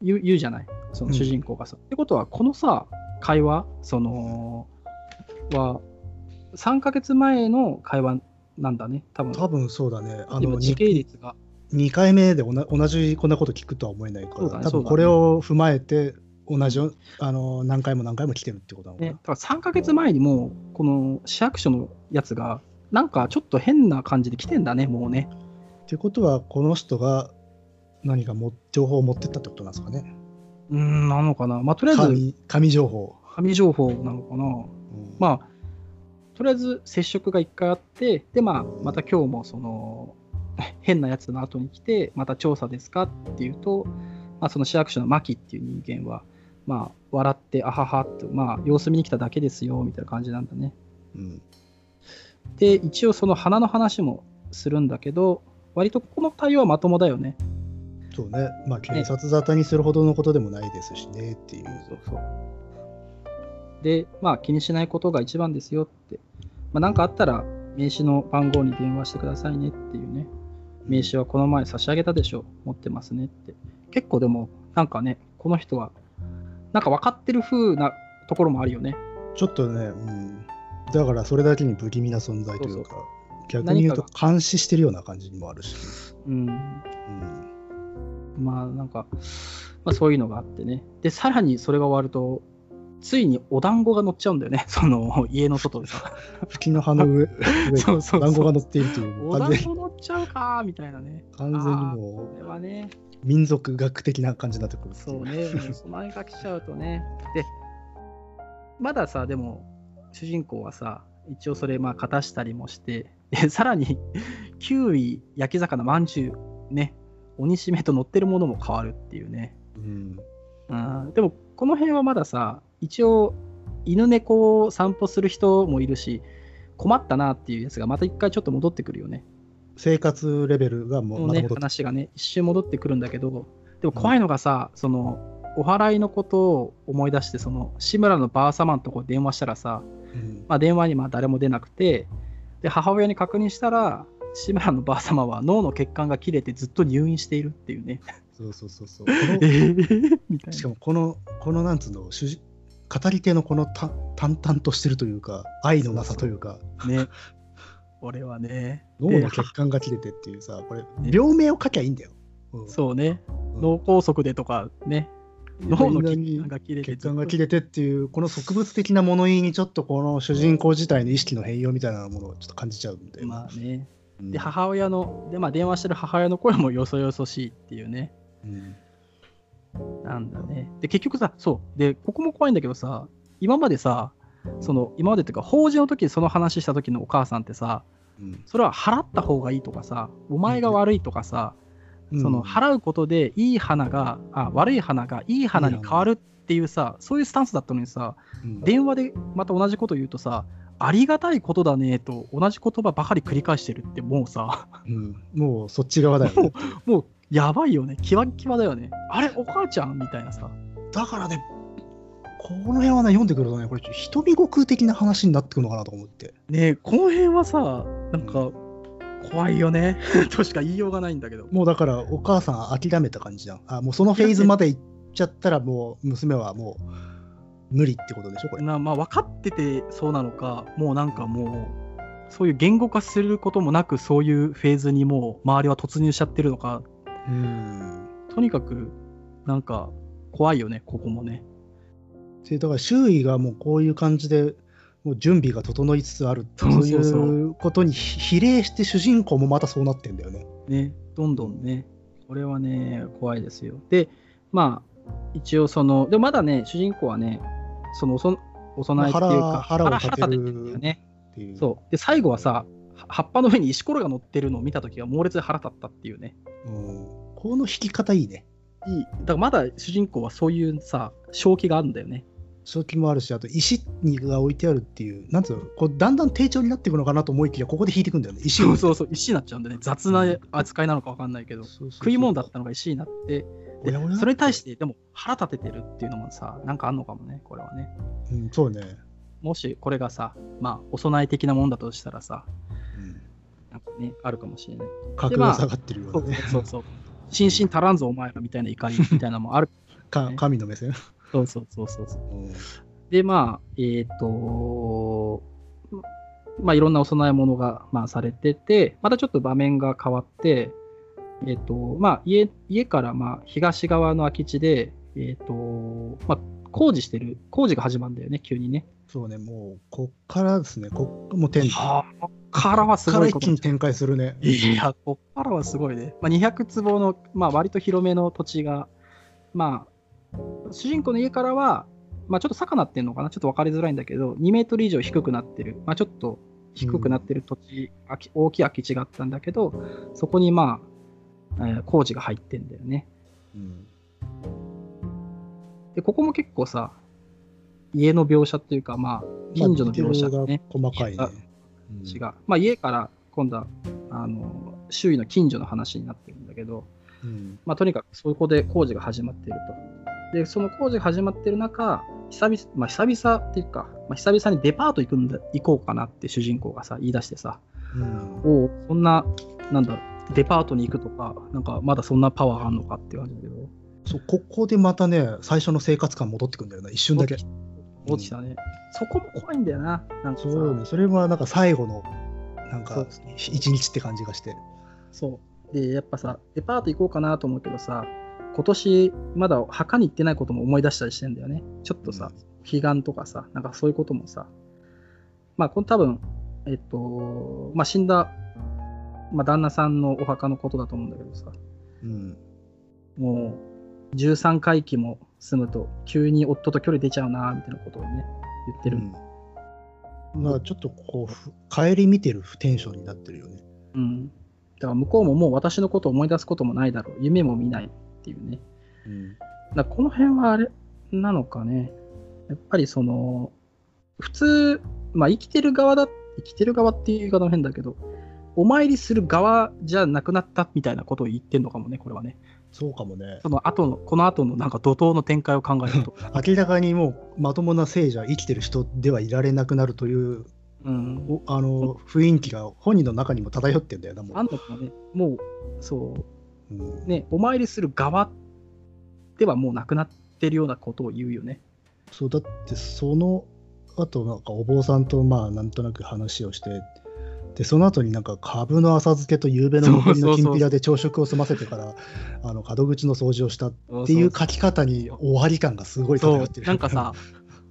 言う言うじゃない、その主人公がさ。ってことは、このさ、会話、その、は、3ヶ月前の会話なんだね、多分。多分そうだねあの今時系列が。2回目で同じこんなこと聞くとは思えないから、ね多分これを踏まえて同じよあの何回も何回も来てるってことなのかな、ね、だから3ヶ月前にも、この市役所のやつが、なんかちょっと変な感じで来てんだね、もうね。っていうことはこの人が何かも情報を持ってったってことなんですかねうーん、なのかな。まあ、とりあえず、神神情報、紙情報なのかな。うんまあ、とりあえず接触が1回あって、で、まあ、また今日もその、変なやつの後に来て、また調査ですかっていうと、まあ、その市役所の牧っていう人間は、まあ、笑って、あははって、まあ、様子見に来ただけですよ、みたいな感じなんだね。うんで、一応その花の話もするんだけど、割とここの対応はまともだよね。そうね、まあ、警察沙汰にするほどのことでもないですしねっていう。そうそう。で、まあ気にしないことが一番ですよって。まあなんかあったら名刺の番号に電話してくださいねっていうね。名刺はこの前差し上げたでしょ。持ってますねって。結構でも、なんかね、この人は、なんか分かってる風なところもあるよね。ちょっとね、うん、だからそれだけに不気味な存在というか、逆に言うと監視してるような感じにもあるし、うん。うん、まあなんか、まあそういうのがあってね。で、さらにそれが終わると、ついにお団子が乗っちゃうんだよね。その家の外でさ。吹きの葉の上 そうそうそう団子が乗っているという、お団子乗っちゃうかみたいなね。完全にもこれはね、う民族学的な感じになってくるそうね、もうその辺が来ちゃうとね。で、まださ、でも、主人公はさ、一応それ、まあ、勝たしたりもして、でさらに、キウイ、焼き魚、まんじゅう、ね、鬼しめと乗ってるものも変わるっていうね。うん、うん、でも、この辺はまださ、一応、犬猫を散歩する人もいるし、困ったなっていうやつがまた一回ちょっと戻ってくるよね。生活レベルがもうのね話がね、一瞬戻ってくるんだけど、でも怖いのがさ、その、お祓いのことを思い出して、その、志村のばあ様のところ電話したらさ、うんまあ、電話にまあ誰も出なくて、で、母親に確認したら、志村のばあ様は脳の血管が切れてずっと入院しているっていうね。そうそうそうそう。こえのー。しかもこの、このなんつうの、主人語り手のこのた淡々としてるというか、愛のなさというか、ね。俺はね。脳の血管が切れてっていうさ、これ、病名を書きゃいいんだよ。うんそうね。うん脳梗塞でとかね。脳の血管が切れて。血管が切れてっていう、この植物的な物言いにちょっとこの主人公自体の意識の変容みたいなものをちょっと感じちゃうんで。まあね。うんで、母親の、で、まあ電話してる母親の声もよそよそしいっていうね。うんなんだね。で、結局さ、そう。で、ここも怖いんだけどさ、今までさ、その、今までっていうか、法事の時その話した時のお母さんってさ、うんそれは払った方がいいとかさ、お前が悪いとかさ、うんその払うことでいい花が、あ悪い花がいい花に変わるっていうさ、そういうスタンスだったのにさ、うん電話でまた同じこと言うとさ、ありがたいことだねと同じ言葉ばかり繰り返してるって、もうさ、うんもうそっち側だよね。もうやばいよね、キワッキワだよね。あれ、お母ちゃんみたいなさ。だからね、この辺はね、読んでくるとね、これ、瞳悟空的な話になってくるのかなと思って。ねえこの辺はさ、なんか、怖いよね、としか言いようがないんだけど。もうだから、お母さん諦めた感じじゃん。あ、もうそのフェーズまで行っちゃったら、もう娘はもう無理ってことでしょ、これ。なまあ、分かっててそうなのか、もうなんかもう、そういう言語化することもなく、そういうフェーズにもう周りは突入しちゃってるのか、うん。とにかく、なんか、怖いよね、ここもね。でだから周囲がもうこういう感じで、もう準備が整いつつあるそういうことに比例して主人公もまたそうなってんだよね。ね、どんどんね、これはね、怖いですよ。で、まあ、一応その、でもまだね、主人公はね、そのおそお供えっていうか、腹腹を立てるよね。っていう。そう。で、最後はさ、は葉っぱの上に石ころが乗ってるのを見たときは猛烈に腹立ったっていうね。うん。この引き方いいね。いい。だからまだ主人公はそういうさ、正気があるんだよね。正気もあるし、あと石にが置いてあるっていう、なんつうの、こうだんだん低調になっていくのかなと思いきや、ここで引いていくんだよね。石を。そうそう石になっちゃうんでね、雑な扱いなのか分かんないけど、食い物だったのが石になって、でそれに対して、でも腹立ててるっていうのもさ、なんかあんのかもね、これはね。うん、そうね。もしこれがさ、まあ、お供え的なもんだとしたらさ、ね、あるかもしれない。格が下がってるよそううなね。そうそう。心身足らんぞ、お前らみたいな怒りみたいなのもある。か神の目線。そうそうそうそうで、まあ、えっ、と、まあ、いろんなお供え物が、まあ、されてて、またちょっと場面が変わって、えっ、と、まあ、家、家から、まあ、東側の空き地で、えっ、と、まあ、工事してる、工事が始まるんだよね、急にね。そうね、もう、こっからですね、こっもう展はあ、こっからはすからごいこと一気に展開するね。いや、こっからはすごいね。まあ、200坪の、まあ、割と広めの土地が、まあ、主人公の家からは、まあ、ちょっと坂なってるのかな、ちょっと分かりづらいんだけど、2メートル以上低くなってる、まあ、ちょっと低くなってる土地、空き大きい空き地があったんだけど、そこにまあ、えー工事が入ってんだよね。うんで、ここも結構さ、家の描写っていうか、まあ、近所の描写がね、細かいねあ。違う。まあ、家から今度は、あの、周囲の近所の話になってるんだけど、うんまあ、とにかくそこで工事が始まっていると。で、その工事が始まっている中、久々、まあ、久々っていうか、まあ、久々にデパート行くんだ、行こうかなって主人公がさ、言い出してさ、うんおお、そんな、なんだ、デパートに行くとか、なんかまだそんなパワーがあるのかっていう感じだけど、そうここでまたね、最初の生活感戻ってくるんだよな、一瞬だけ。戻ってきたね。そこも怖いんだよな。なんかさ、そうね、それはなんか最後の、なんか一日って感じがして。そう。で、やっぱさ、デパート行こうかなと思うけどさ、今年まだ墓に行ってないことも思い出したりしてんだよね。ちょっとさ、彼岸とかさ、なんかそういうこともさ、まあ、この多分、えっと、まあ、死んだ、まあ、旦那さんのお墓のことだと思うんだけどさ、うん。もう、13回忌も住むと、急に夫と距離出ちゃうな、みたいなことをね、言ってる。うんまあちょっとこうふ、帰り見てるテンションになってるよね。うん。だから向こうももう私のことを思い出すこともないだろう。夢も見ないっていうね。うん。だこの辺はあれなのかね。やっぱりその、普通、まあ生きてる側だ、生きてる側っていう言い方も変だけど、お参りする側じゃなくなったみたいなことを言ってんのかもね、これはね。そうかもね。その後の、この後のなんか怒涛の展開を考えると。明らかにもうまともな聖者、生きてる人ではいられなくなるといううん。おあの雰囲気が本人の中にも漂ってんだよな、もうあんのかね、もう、そうんう、ね、お参りする側ではもうなくなってるようなことを言うよね。そうだってその後なんかお坊さんとまあなんとなく話をしてで、その後になんか株の浅漬けと夕べの残りのきんぴらで朝食を済ませてから、あの門口の掃除をしたっていう書き方に終わり感がすごい漂ってる。なんかさ、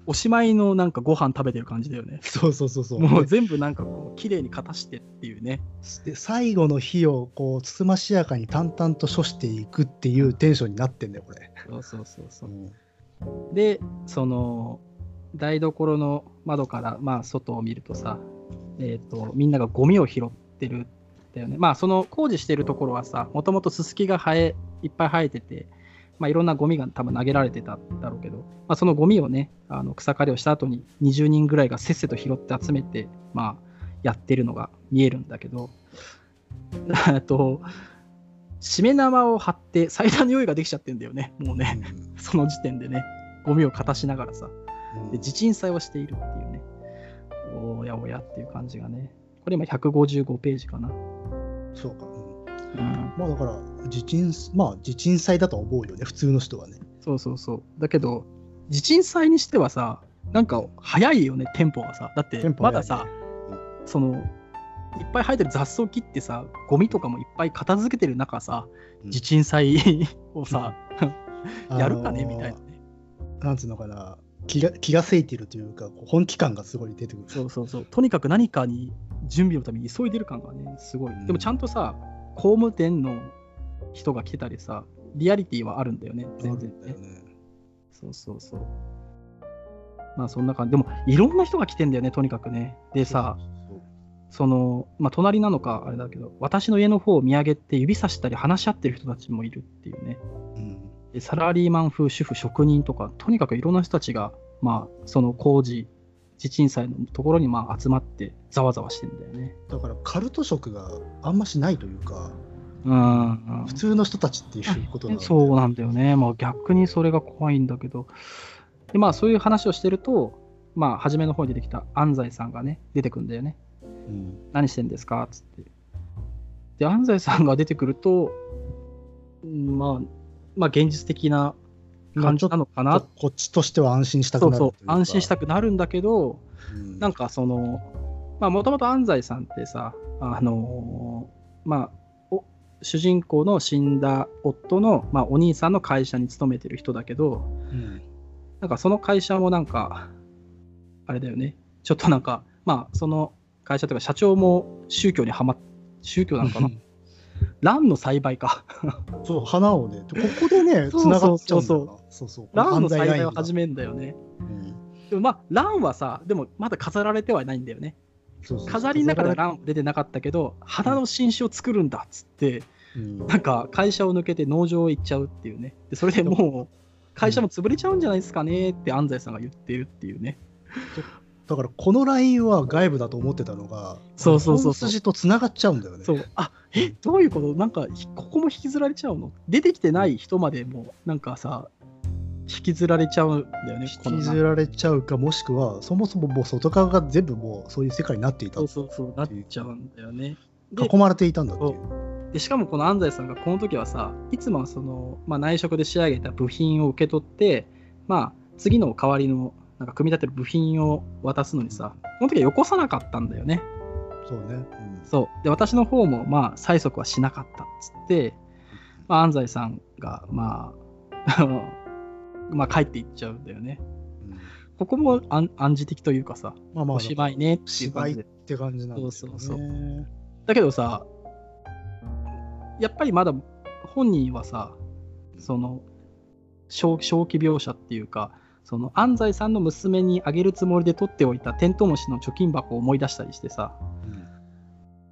おしまいのなんかご飯食べてる感じだよね。そうそうそうそう。もう全部なんかこう、綺麗に片してっていうね。で最後の日をこうつつましやかに淡々と処していくっていうテンションになってんだよ、これ。そうそうそうそうう。んで、その、台所の窓から、まあ、外を見るとさ、えっ、と、みんながゴミを拾ってるんだよね。まあ、その工事してるところはさ、もともとすすきが生え、いっぱい生えてて、まあ、いろんなゴミが多分投げられてたんだろうけど、まあ、そのゴミをね、あの草刈りをした後に20人ぐらいがせっせと拾って集めて、まあ、やってるのが見えるんだけど、えっと、しめ縄を張って祭壇の用意ができちゃってんだよね、もうね。その時点でね、ゴミを片しながらさ、うんで地鎮祭をしているっていうね、おやおやっていう感じがね、これ今155ページかな。そうか。うんうん、まあだから、地鎮、まあ地鎮祭だと思うよね、普通の人はね。そうそうそう。だけど、地鎮祭にしてはさ、なんか早いよね、テンポがさ。だってまださ、その、いっぱい生えてる雑草切ってさ、ゴミとかもいっぱい片付けてる中さ、うん地鎮祭をさ、あのーやるかねみたいなね。なんつうのかな、気が気がせいてるというか、本気感がすごい出てくる。そうそうそう。とにかく何かに準備のために急いでる感がね、すごい。うんでもちゃんとさ、工務店の人が来てたりさ、リアリティはあるんだよね、全然ねね。そうそうそう。まあそんな感じ。でも、いろんな人が来てんだよね、とにかくね。でさ、その、まあ隣なのかあれだけど、私の家の方を見上げて指さしたり話し合ってる人たちもいるっていうね。うんでサラリーマン風主婦、職人とか、とにかくいろんな人たちが、まあ、その工事、地鎮祭のところにまあ集まって、ざわざわしてんだよね。だからカルト色があんましないというか、うん、うん普通の人たちっていうことなのでそうなんだよね。まあ逆にそれが怖いんだけど。で、まあそういう話をしてると、まあ初めの方に出てきた安西さんがね、出てくんだよね。うん何してんですか？つって。で、安西さんが出てくると、うんまあ、まあ現実的な感じなのかな。ここっちとしては安心したくそうそなる安心したくなるんだけど、うん。なんかその、まあもともと安西さんってさ、あのーまあ、お主人公の死んだ夫の、まあ、お兄さんの会社に勤めてる人だけど、うん。なんかその会社もなんか、あれだよね、ちょっとなんか、まあその会社というか社長も宗教にはまっ、宗教なのかな 蘭の栽培か。そう花をねここでね そうつながっちゃうんだそうそうそう蘭の栽培を始めるんだよね。うんでもまあ、蘭はさ、でもまだ飾られてはないんだよね。そうそうそう飾りの中では蘭出てなかったけど、花の新種を作るんだっつって、うんなんか会社を抜けて農場へ行っちゃうっていうね。でそれでもう、会社も潰れちゃうんじゃないですかねって安西さんが言ってるっていうね。だからこのラインは外部だと思ってたのがそうそうそう筋とつながっちゃうんだよね。そう。あ、え、どういうこと？なんか、ひここも引きずられちゃうの？出てきてない人までも、なんかさ、引きずられちゃうんだよね、引きずられちゃうかもしくはそもそももう外側が全部もうそういう世界になっていたそうそうそう、なっちゃうんだよね。で囲まれていたんだっていう。でしかもこの安西さんがこの時はさいつもはその、まあ、内職で仕上げた部品を受け取って、まあ、次の代わりのなんか組み立てる部品を渡すのにさこの時はよこさなかったんだよね。そうね、そう。で私の方もまあ催促はしなかったっつって、まあ、安西さんがまあ まあ帰っていっちゃうんだよね。うん。うんここも暗暗示的というかさまあまあおしまいねっていう芝居っ感じでて感じなんですよね。そうそうだけどさ、やっぱりまだ本人はさ、その正正気描写っていうか、その安西さんの娘にあげるつもりで取っておいたテントウムシの貯金箱を思い出したりしてさ、うん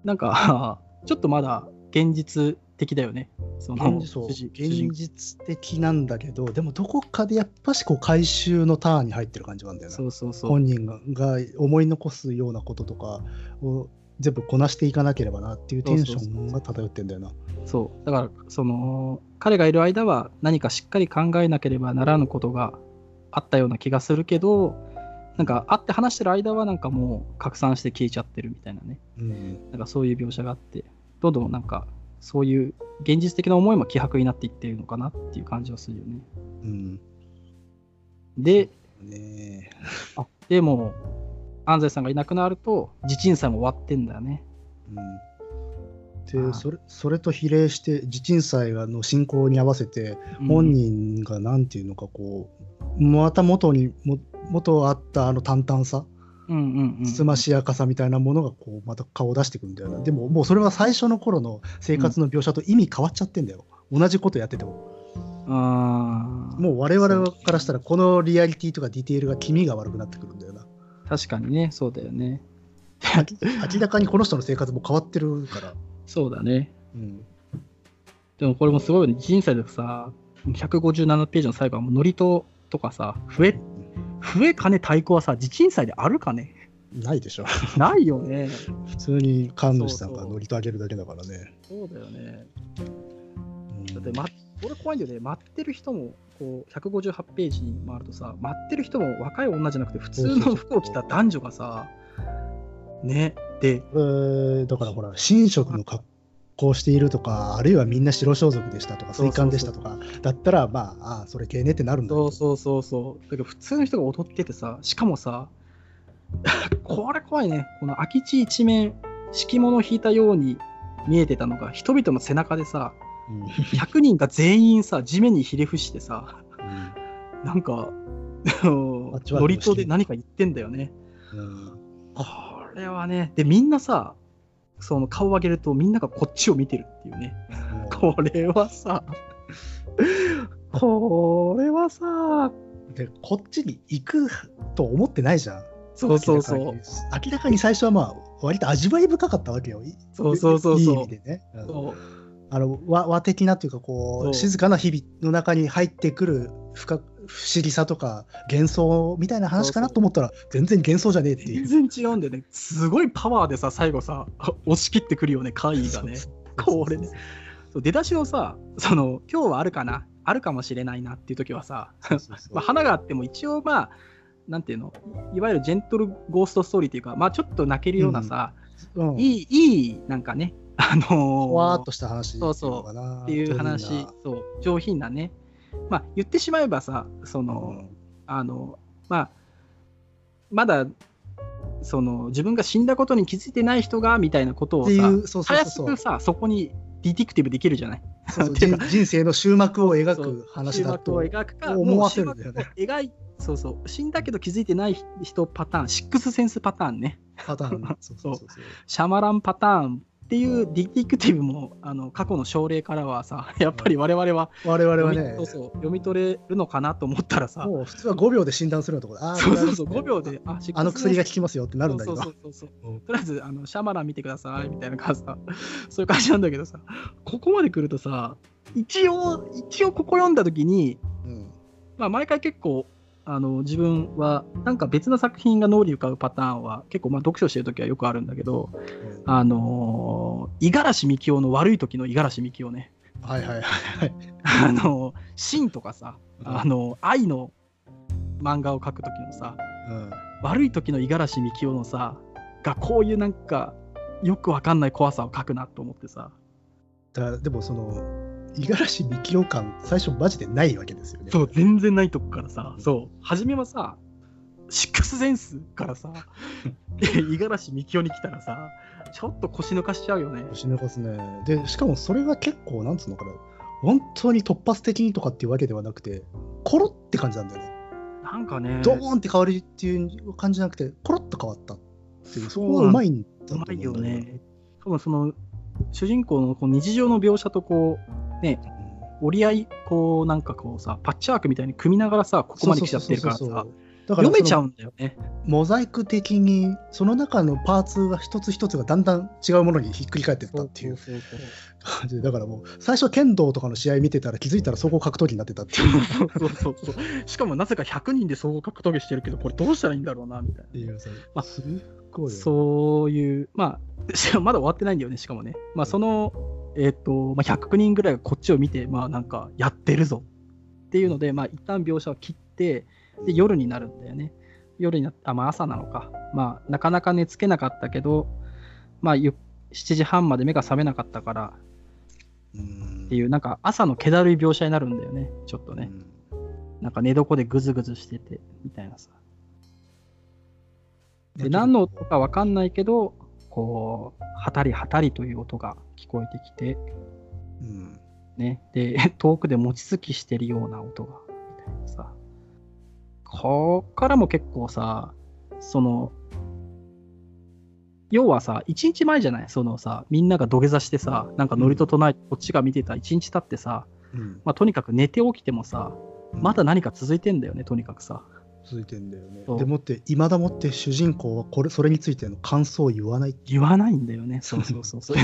なんか ちょっとまだ現実的だよね。その現実的なんだけどでもどこかでやっぱしこう回収のターンに入ってる感じなんだよねそうそうそう。本人がが思い残すようなこととかを全部こなしていかなければなっていうテンションが漂ってんだよな。そう。だから、その、彼がいる間は何かしっかり考えなければならぬことがあったような気がするけど、なんか会って話してる間はなんかもう拡散して消えちゃってるみたいなね。うんなんかそういう描写があって、どんどんなんかそういう現実的な思いも希薄になっていってるのかなっていう感じはするよね。うんで、ねあでも、安西さんがいなくなると、地鎮祭も終わってんだよね。うん、でそれそれと比例して地鎮祭の進行に合わせて本人がなんていうのかこう、また元にも元あったあの淡々さうんうんうん、つつましやかさみたいなものがこうまた顔を出してくるんだよな。でももうそれは最初の頃の生活の描写と意味変わっちゃってんだよ、同じことやってても。あもう我々からしたらこのリアリティとかディテールが気味が悪くなってくるんだよな。確かにね、そうだよね。明らかにこの人の生活も変わってるから、そうだね。うん、でもこれもすごいよね。人生でさ、157ページの最後はもうノリととかさ、増え、増え金太鼓はさ、地鎮祭であるかね？ないでしょないよね。普通に神主さんがそうそう乗りとあげるだけだからねそうだよね。うんだって、ま、俺怖いんだよね。待ってる人も、こう、158ページに回るとさ、待ってる人も若い女じゃなくて、普通の服を着た男女がさ、ね。で、だからほら神職の格好しているとかあるいはみんな白装束でしたとか水管でしたとかだったらまあああそれ系ねってなるんだそうそうそうそう。だけど普通の人が踊っててさ、しかもさ、これ怖いね。この空き地一面、敷物を引いたように見えてたのが、人々の背中でさ、うん。100人が全員さ、地面にひれ伏してさ、なんか、あの あっちはノリとで何か言ってんだよね。うん。これはね、で、みんなさ、その顔を上げるとみんながこっちを見てるっていうね。これはさ、これはさ、でこっちに行くと思ってないじゃん。そうそうそう。明らかに最初はまあ割と味わい深かったわけよ。いそうそうそうそう。いい意味でね、うん。そう。あの和和的なというかこう静かな日々の中に入ってくる深不思議さとか幻想みたいな話かなと思ったら全然幻想じゃねえっていう。全然違うんだよね。すごいパワーでさ、最後さ、押し切ってくるよね、怪異がね。これね。出だしのさ、その、今日はあるかな？あるかもしれないなっていう時はさ、まあ、花があっても一応まあ、なんていうの、いわゆるジェントルゴーストストーリーっていうか、まあちょっと泣けるようなさ、うんいい、いい、なんかね、あのーほわーっとした話そうそうっていう話そう、上品なね。まあ言ってしまえばさ、その、あの、まあ、まだ、その、自分が死んだことに気づいてない人が、みたいなことをさ、っていう、そうそうたやすそう。くさ、そこにディティクティブできるじゃない？そうそう 人人生の終幕を描く話だと思わせるんだよね。そうそう、死んだけど気づいてない人パターン、シックスセンスパターンね、パターン。そうそうそうそう。シャマランパターンっていうディティクティブも、あの過去の症例からはさ、やっぱり我々は我々はね。読みそうそう読み取れるのかなと思ったらさ、もう普通は5秒で診断するようなところあーそうそうそう、これ5秒で、あ、あの薬が効きますよってなるんだけどそうそうそうとりあえずあのシャマラン見てくださいみたいな感じさそういう感じなんだけどさここまで来るとさ一応一応ここ読んだ時に、うん。まあ、毎回結構あの自分はなんか別の作品が脳裏浮かぶパターンは結構まあ読書してる時はよくあるんだけどあの五十嵐美樹夫の悪い時の五十嵐美樹夫ね。はいはいはいはい。あのシンとかさあの愛の漫画を描く時のさうん。悪い時の五十嵐美樹夫のさがこういうなんかよくわかんない怖さを描くなと思ってさ。だでもその五十嵐美樹夫感最初マジでないわけですよね。そう全然ないとこからさ。そう。初めはさシックスセンスからさ 五十嵐美樹夫に来たらさちょっと腰抜かしちゃうよね。腰抜かすね。でしかもそれが結構なんつうのかな。本当に突発的にとかっていうわけではなくてコロって感じなんだよね。なんかね。ドーンって変わりっていう感じじゃなくてコロッと変わったっていうそこがうまいんだと思うんだいよね。多分その主人公のこう日常の描写とこうね折り合いこうなんかこうさパッチワークみたいに組みながらさここまで来ちゃってるからさだから読めちゃううんだよね。モザイク的にその中のパーツが一つ一つがだんだん違うものにひっくり返ってったっていう。感じでだからもう最初剣道とかの試合見てたら気づいたら総合格闘技になってたっていう。そうそうそうしかもなぜか100人で総合格闘技してるけどこれどうしたらいいんだろうなみたいっていまあそういうまあ まだ終わってないんだよねしかもね。まあそのえっ、と、まあ、100人ぐらいがこっちを見てまあなんかやってるぞ。っていうのでまあ一旦描写を切ってで夜になるんだよね。夜になったまあ朝なのか。まあなかなか寝つけなかったけどまあゆ7時半まで目が覚めなかったからうん。っていうなんか朝の気だるい描写になるんだよね。ちょっとね、うん。なんか寝床でぐずぐずしててみたいなさ。で何の音かわかんないけどこう、はたりはたりという音が聞こえてきて、うん。ね、で、遠くで餅つきしてるような音が、みたいなさ。こっからも結構さ、その、要はさ、一日前じゃない？そのさ、みんなが土下座してさ、なんかノリと唱えて、こっちが見てた一日経ってさ、うん。まあ、とにかく寝て起きてもさ、まだ何か続いてんだよね、とにかくさ。続いてんだよね。でもって、いまだもって主人公はこれそれについての感想を言わない。言わないんだよね。そうそうそう。そう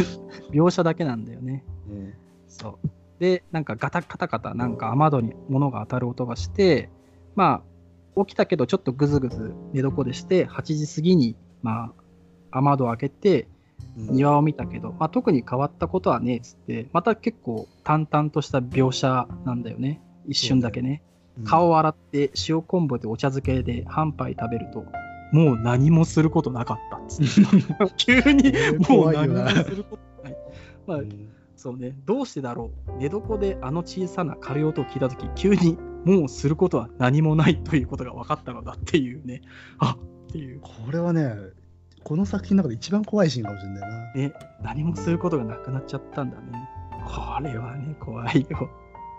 描写だけなんだよね。うん。そう。で、なんかガタカタカタ、なんか雨戸に物が当たる音がして、まあ、起きたけどちょっとぐずぐず寝床でして、8時過ぎに、まあ、雨戸を開けて、うん庭を見たけど、まあ、特に変わったことはねえっつって、また結構淡々とした描写なんだよね。一瞬だけね。顔を洗って塩昆布でお茶漬けで半杯食べると、もう何もすることなかったっつって。急に もう何もすることない。まあう、んそうね、どうしてだろう。寝床であの小さな軽い音を聞いたとき、急にもうすることは何もないということが分かったのだっていうね。あっていう。これはね、この作品の中で一番怖いシーンかもしれないな。ね、何もすることがなくなっちゃったんだね。これはね、怖いよ。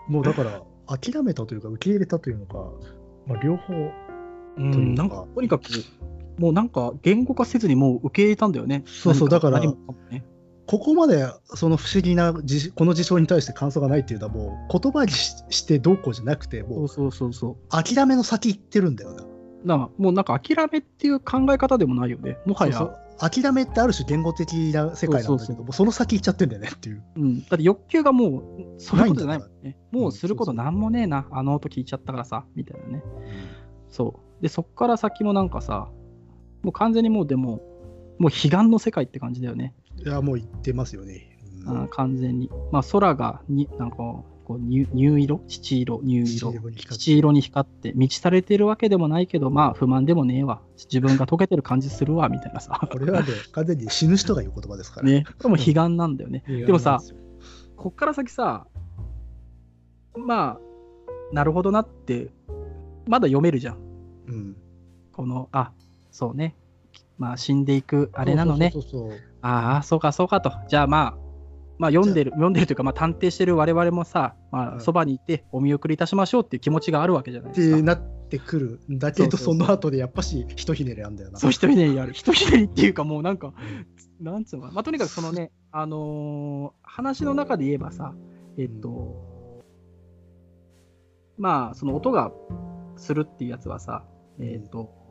もうだから、諦めたというか、受け入れたというのか、まあ、両方、うん、なんか、とにかく、もうなんか、言語化せずにもう受け入れたんだよね。そうそう何だからねここまでその不思議な事この事象に対して感想がないっていうのは、もう言葉にししてどうこうじゃなくて、もうそうそうそうそう。諦めの先行ってるんだよな。もうなんか諦めっていう考え方でもないよね。もはや。そうそう諦めってある種言語的な世界なんだけど、その先行っちゃってんだよねっていう。うん、だって欲求がもう、そういうことじゃないもんね。らもうすることなんもねえな、あの音聞いちゃったからさ、みたいなね。そう。で、そっから先もなんかさ、もう完全にもうでも、もう彼岸の世界って感じだよね。いや、もう言ってますよね。うんあー完全に。まあ空がに、なんかこう乳、乳色？乳色乳色七色に光って七色に光って、満ち足れてるわけでもないけど、まあ不満でもねえわ。自分が溶けてる感じするわ、みたいなさ。これはね、完全に死ぬ人が言う言葉ですから。ね。これも彼岸なんだよね。ででもさ、こっから先さ、まあ、なるほどなって、まだ読めるじゃん。うん、この、あ、そうね。まあ、死んでいく、あれなのね。ああ、そうか、そうかと。じゃあまあ、まあ、読んでる、読んでるというか、まあ、探偵してる我々もさ、まあ、うんそばにいて、お見送りいたしましょうっていう気持ちがあるわけじゃないっですか。てなってくるんだけど、その後でやっぱし、ひとひねりあんだよな。そう、一人でやる。一人でっていうか、もうなんか、なんつうのかな。まあ、とにかくそのね、あのー話の中で言えばさ、えっと、まあ、その音がするっていうやつはさ、えっと、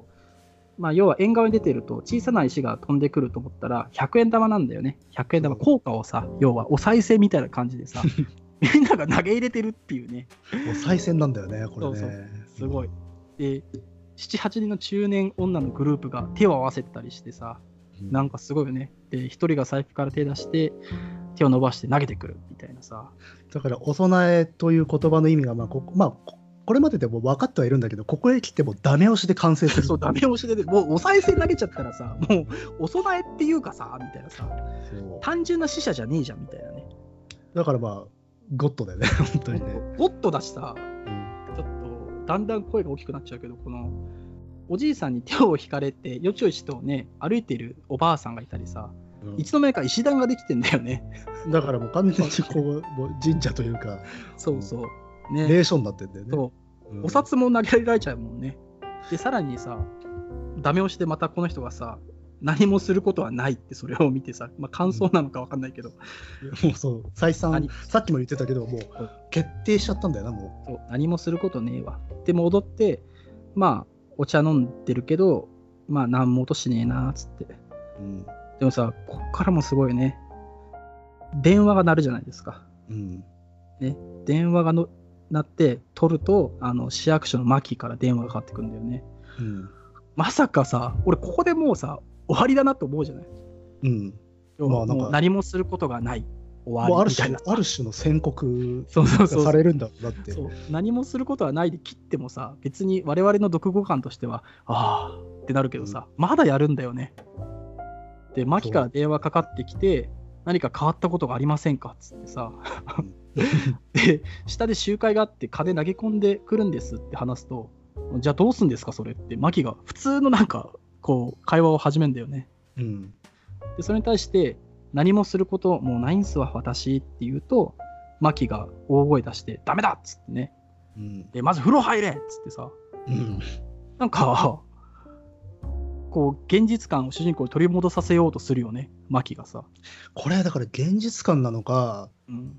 まあ、要は縁側に出てると小さな石が飛んでくると思ったら100円玉なんだよね。100円玉、うん効果をさ、要はお賽銭みたいな感じでさ、みんなが投げ入れてるっていうね。もう再戦なんだよね、これね。すごい。で、7、8人の中年女のグループが手を合わせてたりしてさ、うん。なんかすごいよね。で、一人が財布から手出して、手を伸ばして投げてくるみたいなさ。だから、お供えという言葉の意味が、まあここ、まあ、ここれまででも分かってはいるんだけど、ここへ来てもダメ押しで完成する。そう、ダメ押しで、もうお賽銭投げちゃったらさ、もうお供えっていうかさ、みたいなさ、単純な死者じゃねえじゃんみたいなね。だからまあ、ゴッドだよね、本当にね。ゴッドだしさ、うんちょっとだんだん声が大きくなっちゃうけど、このおじいさんに手を引かれて、よちよちとね、歩いてるおばあさんがいたりさ、いつの間にか石段ができてんだよね。だからもう完全にこう、もう神社というか、そうそう。ね。霊障になってんだよね。そううんお札も投げられちゃうもんね。で、さらにさ、ダメ押しでまたこの人がさ、何もすることはないってそれを見てさ、まあ、感想なのか分かんないけど、もうそう、再三何、さっきも言ってたけど、もう決定しちゃったんだよな、もそう何もすることねえわ。で、戻って、まあ、お茶飲んでるけど、まあ、何も音しねえな、つって。う。うん。でもさ、こっからもすごいね。電話が鳴るじゃないですか。うん。電話がの鳴って、取ると、あの、市役所のマキから電話がかかってくるんだよね。うん。まさかさ、俺ここでもうさ、終わりだなと思うじゃない？うん。まあなんか何もすることがない。終わりみたいな。、ある種の宣告されるんだろうなって。そう何もすることはないで切ってもさ、別に我々の読後感としては、ああってなるけどさ、まだやるんだよね。で、マキから電話かかってきて、何か変わったことがありませんか？っつってさ、で、下で集会があって金投げ込んでくるんですって話すと、じゃあどうすんですかそれって、マキが普通のなんか、こう、会話を始めんだよね。うん。で、それに対して、何もすることもうないんすわ、私って言うと、マキが大声出して、ダメだっつってね。うん。で、まず風呂入れっつってさ、うん。なんか、こう、現実感を主人公に取り戻させようとするよね、マキがさ。これ、だから現実感なのか、うん、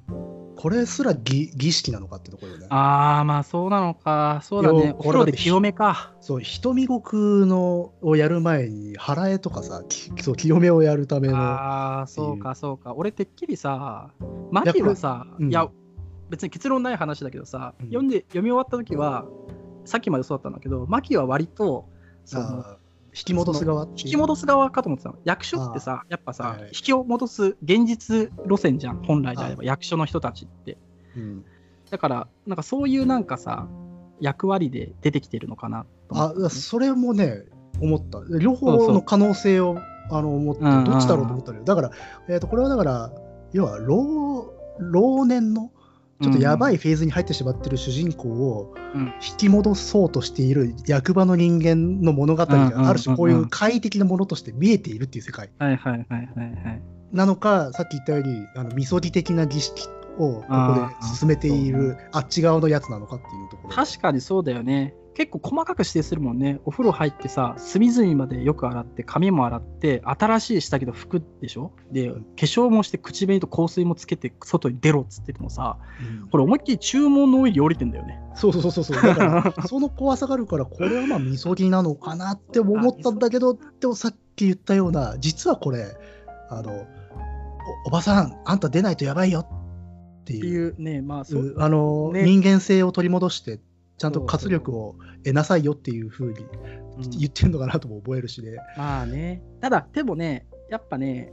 これすら儀儀式なのかってところよね。あー、まあそうなのか。そうだねよ。お風呂で清めか。そう、瞳獄のをやる前に、払えとかさ、きそう清めをやるための。ああ、そうか、そうか。俺、てっきりさ、マキはさ、これうんいや、別に結論ない話だけどさ、うん読んで、読み終わった時は、さっきまでそうだったんだけど、マキは割と、その引き戻す側引き戻す側かと思ってたの。役所ってさ、やっぱさ、はいはい。引きを戻す現実路線じゃん、本来であれば、役所の人たちって。うん。だから、なんかそういうなんかさ、役割で出てきてるのかなあそれもね思った。両方の可能性をあの思ってどっちだろうと思ったのよ。だから、えー、とこれはだから要は老老年のちょっとやばいフェーズに入ってしまってる主人公をうん。引き戻そうとしている役場の人間の物語がある種こういう怪異的なものとして見えているっていう世界。なのかさっき言ったようにあのみそぎ的な儀式をここで進めているあっち側のやつなのかっていうところ。確かにそうだよね。結構細かく指定するもんね。お風呂入ってさ、隅々までよく洗って、髪も洗って、新しい下着と服でしょ？で、化粧もして、口紅と香水もつけて、外に出ろっつっててもさ、うんこれ思いっきり注文の上に降りてんだよね。そうそうそうそう。だから、その怖さがあるから、これはまあ、みそぎなのかなって思ったんだけど、でもさっき言ったような、実はこれ、あの、おおばさん、あんた出ないとやばいよってっていう、ね、まあそあの、ね人間性を取り戻して、ちゃんと活力を得なさいよっていうふうにうん言ってるのかなとも覚えるしね。まあね。ただ、でもね、やっぱね、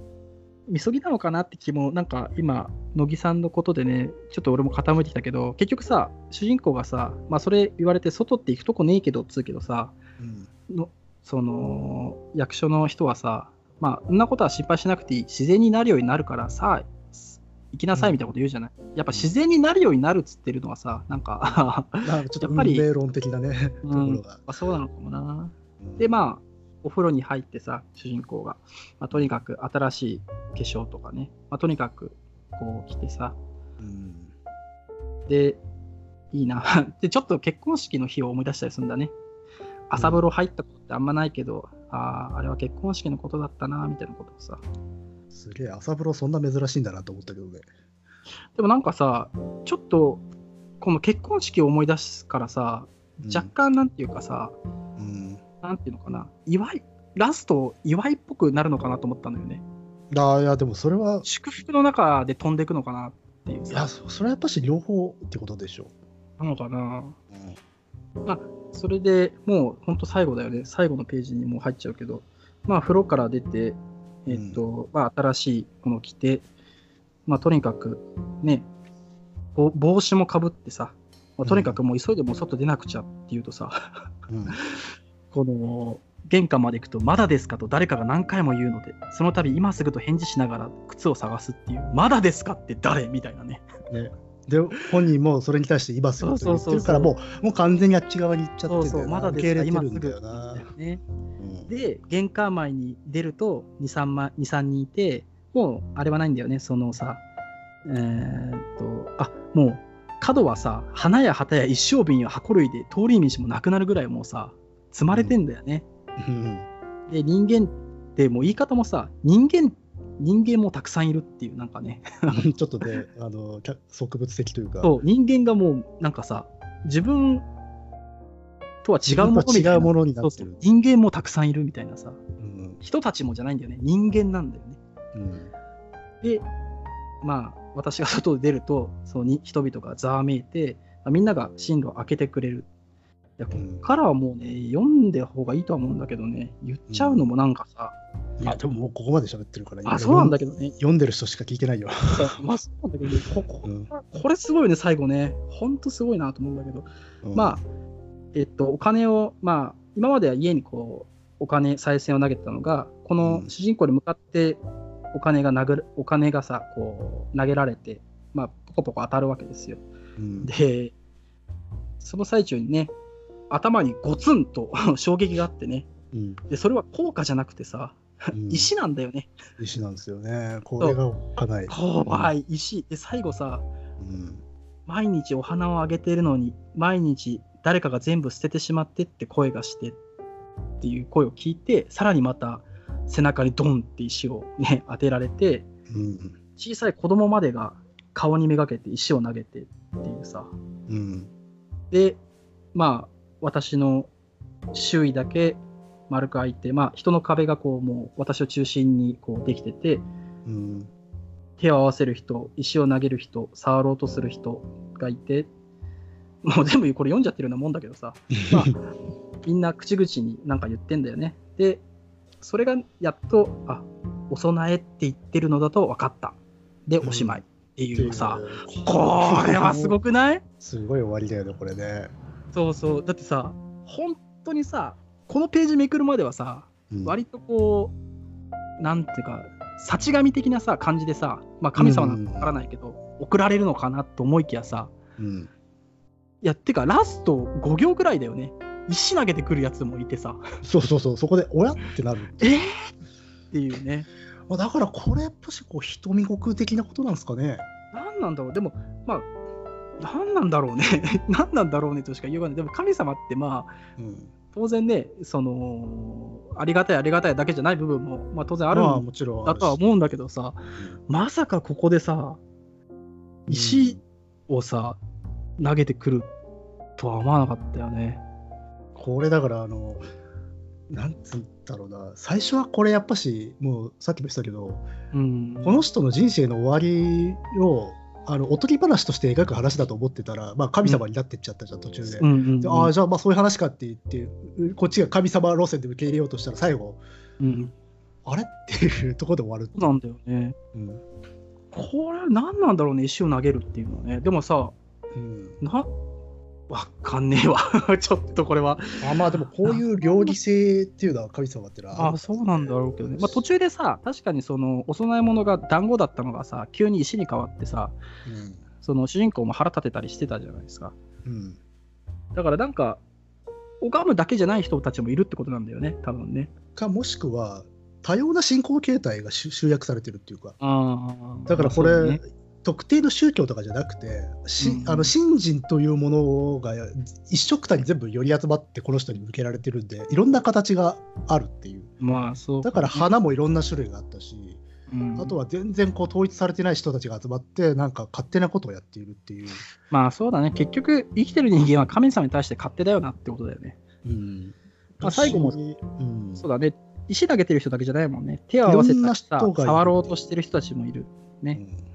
みそぎなのかなって気も、なんか今、乃木さんのことでね、ちょっと俺も傾いてきたけど、結局さ、主人公がさ、まあそれ言われて、外って行くとこねえけどっつうけどさ、うんのその役所の人はさ、まあ、そんなことは心配しなくていい、自然になるようになるからさ、行きなさいみたいなこと言うじゃない？やっぱ自然になるようになるっつってるのはさ、なんかちょっと運やっぱり命論的なね、ところが。あそうなのかもな。うんで、まあ、お風呂に入ってさ、主人公が、まあ、とにかく新しい化粧とかね、まあ、とにかくこう来てさ、うんで、いいな。で、ちょっと結婚式の日を思い出したりするんだね。朝風呂入ったことってあんまないけど、ああ、あれは結婚式のことだったな、みたいなことをさ。すげえ、朝風呂そんな珍しいんだなと思ったけどね。でもなんかさ、ちょっと、この結婚式を思い出すからさ、若干なんていうかさ、うん。なんていうのかな、祝い、ラスト、祝いっぽくなるのかなと思ったのよね。ああ、いや、でもそれは、祝福の中で飛んでいくのかなっていういや、さ。そそれはやっぱし両方ってことでしょなのかな。う。それでもう本当最後だよね。最後のページにもう入っちゃうけど、まあ風呂から出て、えっと、まあ新しいものを着て、まあとにかくね、ぼ帽子もかぶってさ、まあ、とにかくもう急いでもう外出なくちゃっていうとさ、うん。この玄関まで行くと、まだですかと誰かが何回も言うので、その度今すぐと返事しながら靴を探すっていう、まだですかって誰みたいなね。ね、で本人もそれに対して今すぐと言ってるからもうもう完全にあっち側に行っちゃってそうそう、まだ受ですかけ入れてるんだ今すぐよな。ね。うんで、玄関前に出ると2、3, ま2 3人いて、もうあれはないんだよね、そのさ、えーっと、あもう角はさ、花や旗や一升瓶や箱類で通り道もなくなるぐらいもうさ、積まれてんだよね。うん。で、人間ってもう言い方もさ、人間、人間もたくさんいるっていう、なんかね、ちょっとねあの植物的というか。そう、人間がもうなんかさ、自分とは違うものになってる。人間もたくさんいるみたいなさ、うん。人たちもじゃないんだよね、人間なんだよね。うん。で、まあ、私が外で出ると、そうに人々がざわめいて、みんなが進路を開けてくれる。いや、こっからはもうね、読んで方がいいとは思うんだけどね、言っちゃうのもなんかさ、いやでももうここまで喋ってるからあ、そうなんだけけどね。読んでる人しか聞いてないよ、まあ、そうなんだけど、ここうんこれすごいよね、最後ね。ほんとすごいなと思うんだけど。うんまあ、えっと、お金を、まあ、今までは家にこう、お金、再銭を投げてたのが、この主人公に向かってお金が殴る、お金がさ、こう、投げられて、まあ、ポコポコ当たるわけですよ。うんで、その最中にね、頭にゴツンと 衝撃があってね、うんで、それは効果じゃなくてさ、うん石なんだよね。石なんですよね。これがかない。怖い、石。で、最後さ、うん。毎日お花をあげてるのに、毎日誰かが全部捨ててしまってって声がしてっていう声を聞いて、さらにまた背中にドンって石をね、当てられて、うん。小さい子供までが顔にめがけて石を投げてっていうさ。うん。で、まあ、私の周囲だけ丸く開いて、まあ、人の壁がこう、もう私を中心にこうできてて、うん。手を合わせる人、石を投げる人、触ろうとする人がいて、もう全部これ読んじゃってるようなもんだけどさ、まあ、みんな口々になんか言ってんだよね。で、それがやっと、あ、お供えって言ってるのだと分かった。で、おしまいっていうさ、これはすごく。くない？すごい終わりだよね、これね。そうそう。だってさ、本当にさ、このページめくるまではさ、うん割とこう、なんていうか、幸神的なさ、感じでさ、まあ神様なんかわからないけど、送られるのかなと思いきやさ、うん。いや、てか、ラスト5行ぐらいだよね。石投げてくるやつもいてさ、そうそうそう、そこで、おやってなる。えー、っていうね。まあだから、これ、やっぱし、こう、瞳悟空的なことなんですかね。何なんだろう。でも、まあ、何なんだろうね。何なんだろうねとしか言いようがない。でも神様ってまあ、うん。当然ね、その、ありがたいありがたいだけじゃない部分も、まあ当然あるまあ、んもちろんあるし。だとは思うんだけどさ、まさかここでさ、石をさ、投げてくるとは思わなかったよね。これだから、あの、なんつうんだろうな、最初はこれやっぱし、もうさっきも言ってたけど、うん。この人の人生の終わりを、あのおとぎ話として描く話だと思ってたら、まあ、神様になってっちゃったじゃん、途中で。うんうんうんでああ、じゃあまあそういう話かって言って、うこっちが神様路線で受け入れようとしたら、最後、うんあれ？っていうところで終わる。そうなんだよね。うんこれ何なんだろうね、石を投げるっていうのはね。でもさ、うんな、わかんねえわ。ちょっとこれは。あまあでもこういう両義性っていうのは神様ってのはあそうなんだろうけどね。まあ途中でさ、確かにそのお供え物が団子だったのがさ、急に石に変わってさ、その主人公も腹立てたりしてたじゃないですか。うんうんだからなんか、拝むだけじゃない人たちもいるってことなんだよね、多分ね。かもしくは多様な信仰形態が集集約されてるっていうかあだからこれ、特定の宗教とかじゃなくてし、うんあの信心というものが一緒くたに全部寄り集まってこの人に向けられてるんでいろんな形があるっていうまあそう。だから花もいろんな種類があったし、うんあとは全然こう統一されてない人たちが集まってなんか勝手なことをやっているっていう、まあそうだね。結局、生きてる人間は神様に対して勝手だよなってことだよね。うんまあ最後もうん、そうだね。石投げてる人だけじゃないもんね。手を合わせた人触ろうとしてる人たちもいる。ね。うん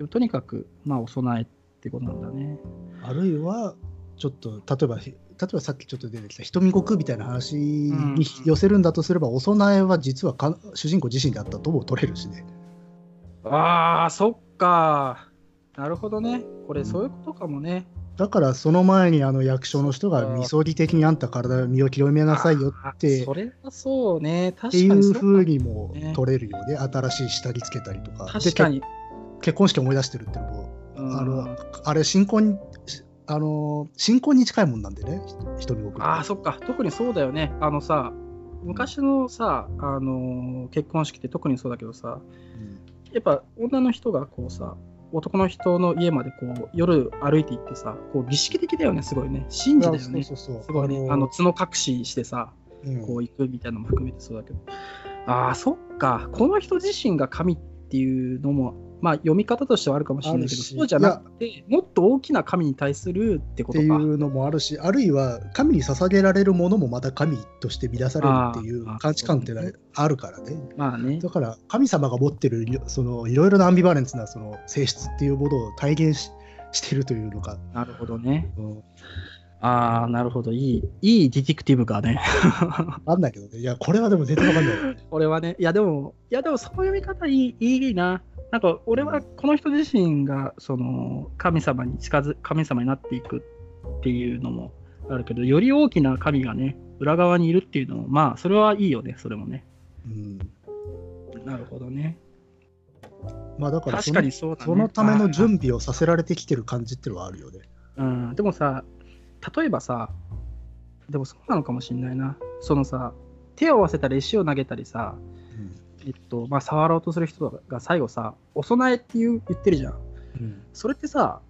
でもとにかく、まあお供えってことなんだね。あるいはちょっと例えば例えばさっきちょっと出てきた瞳悟空みたいな話に寄せるんだとすれば、お供えは実はか主人公自身であったとも取れるしね。ああ、そっか。なるほどね。これそういうことかもね。だからその前にあの役所の人がみそぎ的にあんた体身を清めなさいよあってーそれはそうね。確かっていううか風にもね取れるよね新しい下着つけたりとか確かに。結婚式思い出してるっていうのもうんあのあれ新婚あの新婚に近いもんなんでねひ瞳悟空ああ、そっか。特にそうだよね。あのさ、昔のさ、あのー結婚式って特にそうだけどさ、やっぱ女の人がこうさ、男の人の家までこう夜歩いて行ってさ、こう儀式的だよね、すごいね。神事だよね。そうそうそうすごいね。あの角隠ししてさ、うんこう行くみたいなのも含めてそうだけど。ああ、そっか。この人自身が神っていうのも、まあ読み方としてはあるかもしれないけど、そうじゃなくて、もっと大きな神に対するってこっていとか。うのもあるしあるいは神に捧げられるものもまた神として見出されるっていう価値観ってのはあるからねまあね。だから神様が持ってるそのいろいろなアンビバレンスなその性質っていうものを体現ししているというのか、なるほどね。うん、ああ、なるほど。いい、いいディティクティブかね。あんだけどねいやこれはでも絶対わかんない これはね。いや、でも、いや、でも、そういう見方いい、いいな。なんか、俺はこの人自身が、その、神様に近づ、神様になっていくっていうのもあるけど、より大きな神がね、裏側にいるっていうのも、まあ、それはいいよね、それもね。うんなるほどね。まあだからその確かにそね。そのための準備をさせられてきてる感じっていうのはあるよね。うん、でもさ、例えばさ、でもそうなのかもしんないな。そのさ、手を合わせたら石を投げたりさ、えっと、まあ、触ろうとする人が最後さ、お供えっていう言ってるじゃん。うんそれってさ、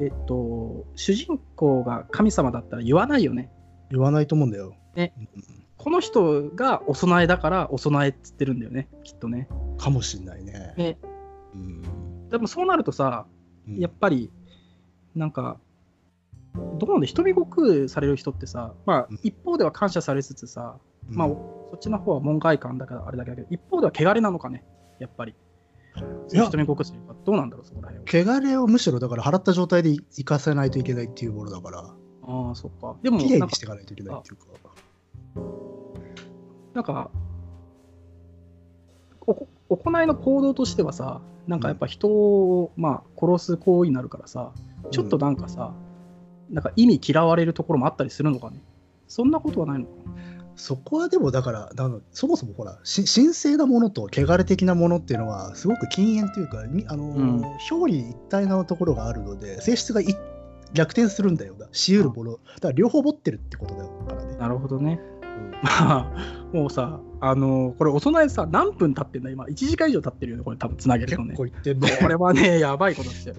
えっと、主人公が神様だったら言わないよね。言わないと思うんだよ。ねうんこの人がお供えだからお供えっつってるんだよね、きっとね。かもしんないね。ねうんでもそうなるとさ、うんやっぱり、なんか、どうなんだ、瞳悟空される人ってさ、まあうん、一方では感謝されつつさ、まあ、そっちの方は門外観だからあれだけど、一方では汚れなのかね、やっぱり。いや瞳悟空するか、どうなんだろう、そこら辺は。汚れをむしろだから払った状態で行かせないといけないっていうものだから、ああ、そっか。でも、きれいにしていかないといけないっていうか。なんか、おこ行いの行動としてはさ、なんかやっぱ人を、まあ、殺す行為になるからさ、ちょっとなんかさ、なんか意味嫌われるところもあったりするのかね。そんなことはないのかそこはでもだから、あのそもそもほら、し神聖なものと汚れ的なものっていうのは、すごく禁煙というか、みあのうん表裏一体なところがあるので、性質がい逆転するんだよな、しうるもの。だから両方持ってるってことだからね。なるほどね。うんまあ、もうさ、あのこれ、お供えさ、何分経ってんだ、今、1時間以上経ってるよね、これ、多分つなげるとね結。構言ってんね。これはね、やばいことですよ。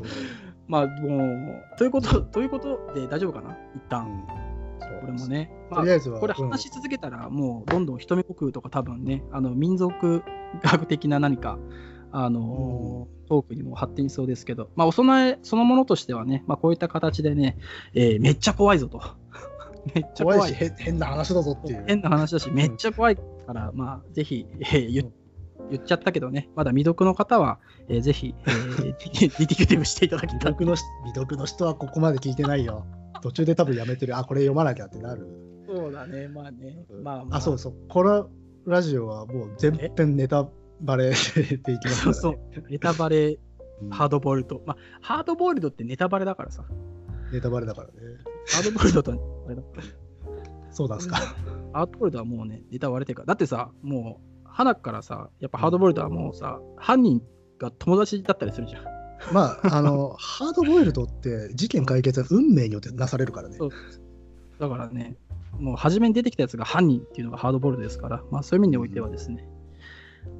まあ、もう、ということ、ということで大丈夫かな、一う旦。これもね。まあとりあえずは、これうん話し続けたら、もうどんどん瞳悟空とか多分ね、あの民族学的な何か、あのトークにも発展しそうですけど、まあ、お供えそのものとしてはね、まあ、こういった形でね、えーめっちゃ怖いぞと。めっちゃ怖い。怖いし変変な話だぞっていう。変な話だし、めっちゃ怖いから、まあ、ぜひ、えー言っ言っちゃったけどね、まだ未読の方は、えーぜひ、えー ディティケティブしていただきたい。未読の人はここまで聞いてないよ。途中で多分やめてる。あ、これ読まなきゃってなる。そうだね、まあね。まあ、まあ、そうそう。このラジオはもう全編ネタバレでいきますから、そうね。そう。ネタバレ、うんハードボイルド。まあ、ハードボイルドってネタバレだからさ。ネタバレだからね。ハードボイルドとあれだそうなんすか。ハードボイルドはもうね、ネタバレてるから。だってさ、もう、花からさ、やっぱハードボイルドはもうさ、犯人が友達だったりするじゃん。まあ、あの、ハードボイルドって事件解決は運命によってなされるからねだからね、もう初めに出てきたやつが犯人っていうのがハードボイルドですから、まあそういう意味においてはですね、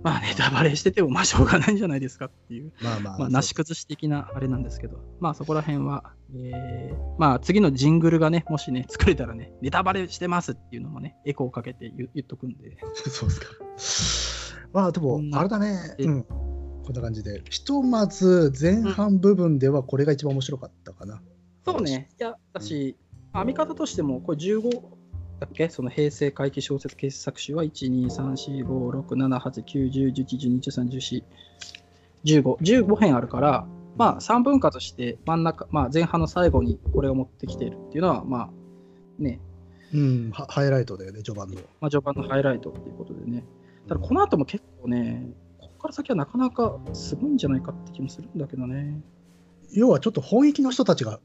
まあネタバレしててもまあしょうがないんじゃないですかっていう、まあまあ。まあなし崩し的なあれなんですけど、まあそこら辺は、えーまあ次のジングルがね、もしね、作れたらね、ネタバレしてますっていうのもね、エコーかけて言言っとくんで、そうですか。まあでもあれだね。えうん。こんな感じで。ひとまず前半部分ではこれが一番面白かったかな。そうね、いや、だし、編み方としても、これ15だっけ？その平成回帰小説傑作集は1、2、3、4、5、6、7、8、9、10、11、12、13、14、15、15編あるから、まあ3分割して真ん中、まあ前半の最後にこれを持ってきているっていうのは、まあね、うん、はハイライトだよね、序盤の。まあ序盤のハイライトっていうことでね。ただこの後も結構ね、から先はなかなかすごいんじゃないかって気もするんだけどね。要はちょっと本域の人たちが、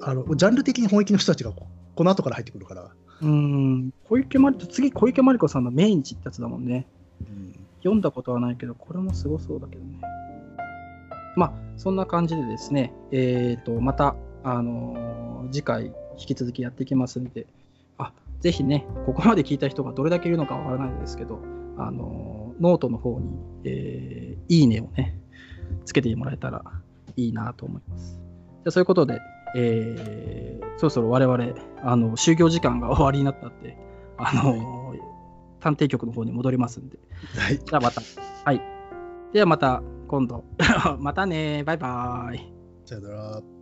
あのジャンル的に本域の人たちがここの後から入ってくるから。うーん、小池まり次、小池真理子さんのメインチってやつだもんね。うん読んだことはないけど、これもすごそうだけどね。まあ、そんな感じでですね、えっ、と、また、あのー次回、引き続きやっていきますんで、あ、ぜひね、ここまで聞いた人がどれだけいるのかわからないですけど、あのーノートの方に、えーいいねをね、つけてもらえたらいいなと思います。じゃあそういうことで、えーそろそろ我々、あの、就業時間が終わりになったんで、あのー探偵局の方に戻りますんで、はい。じゃあまた。はい。ではまた今度。またねバイバイ。さよなら。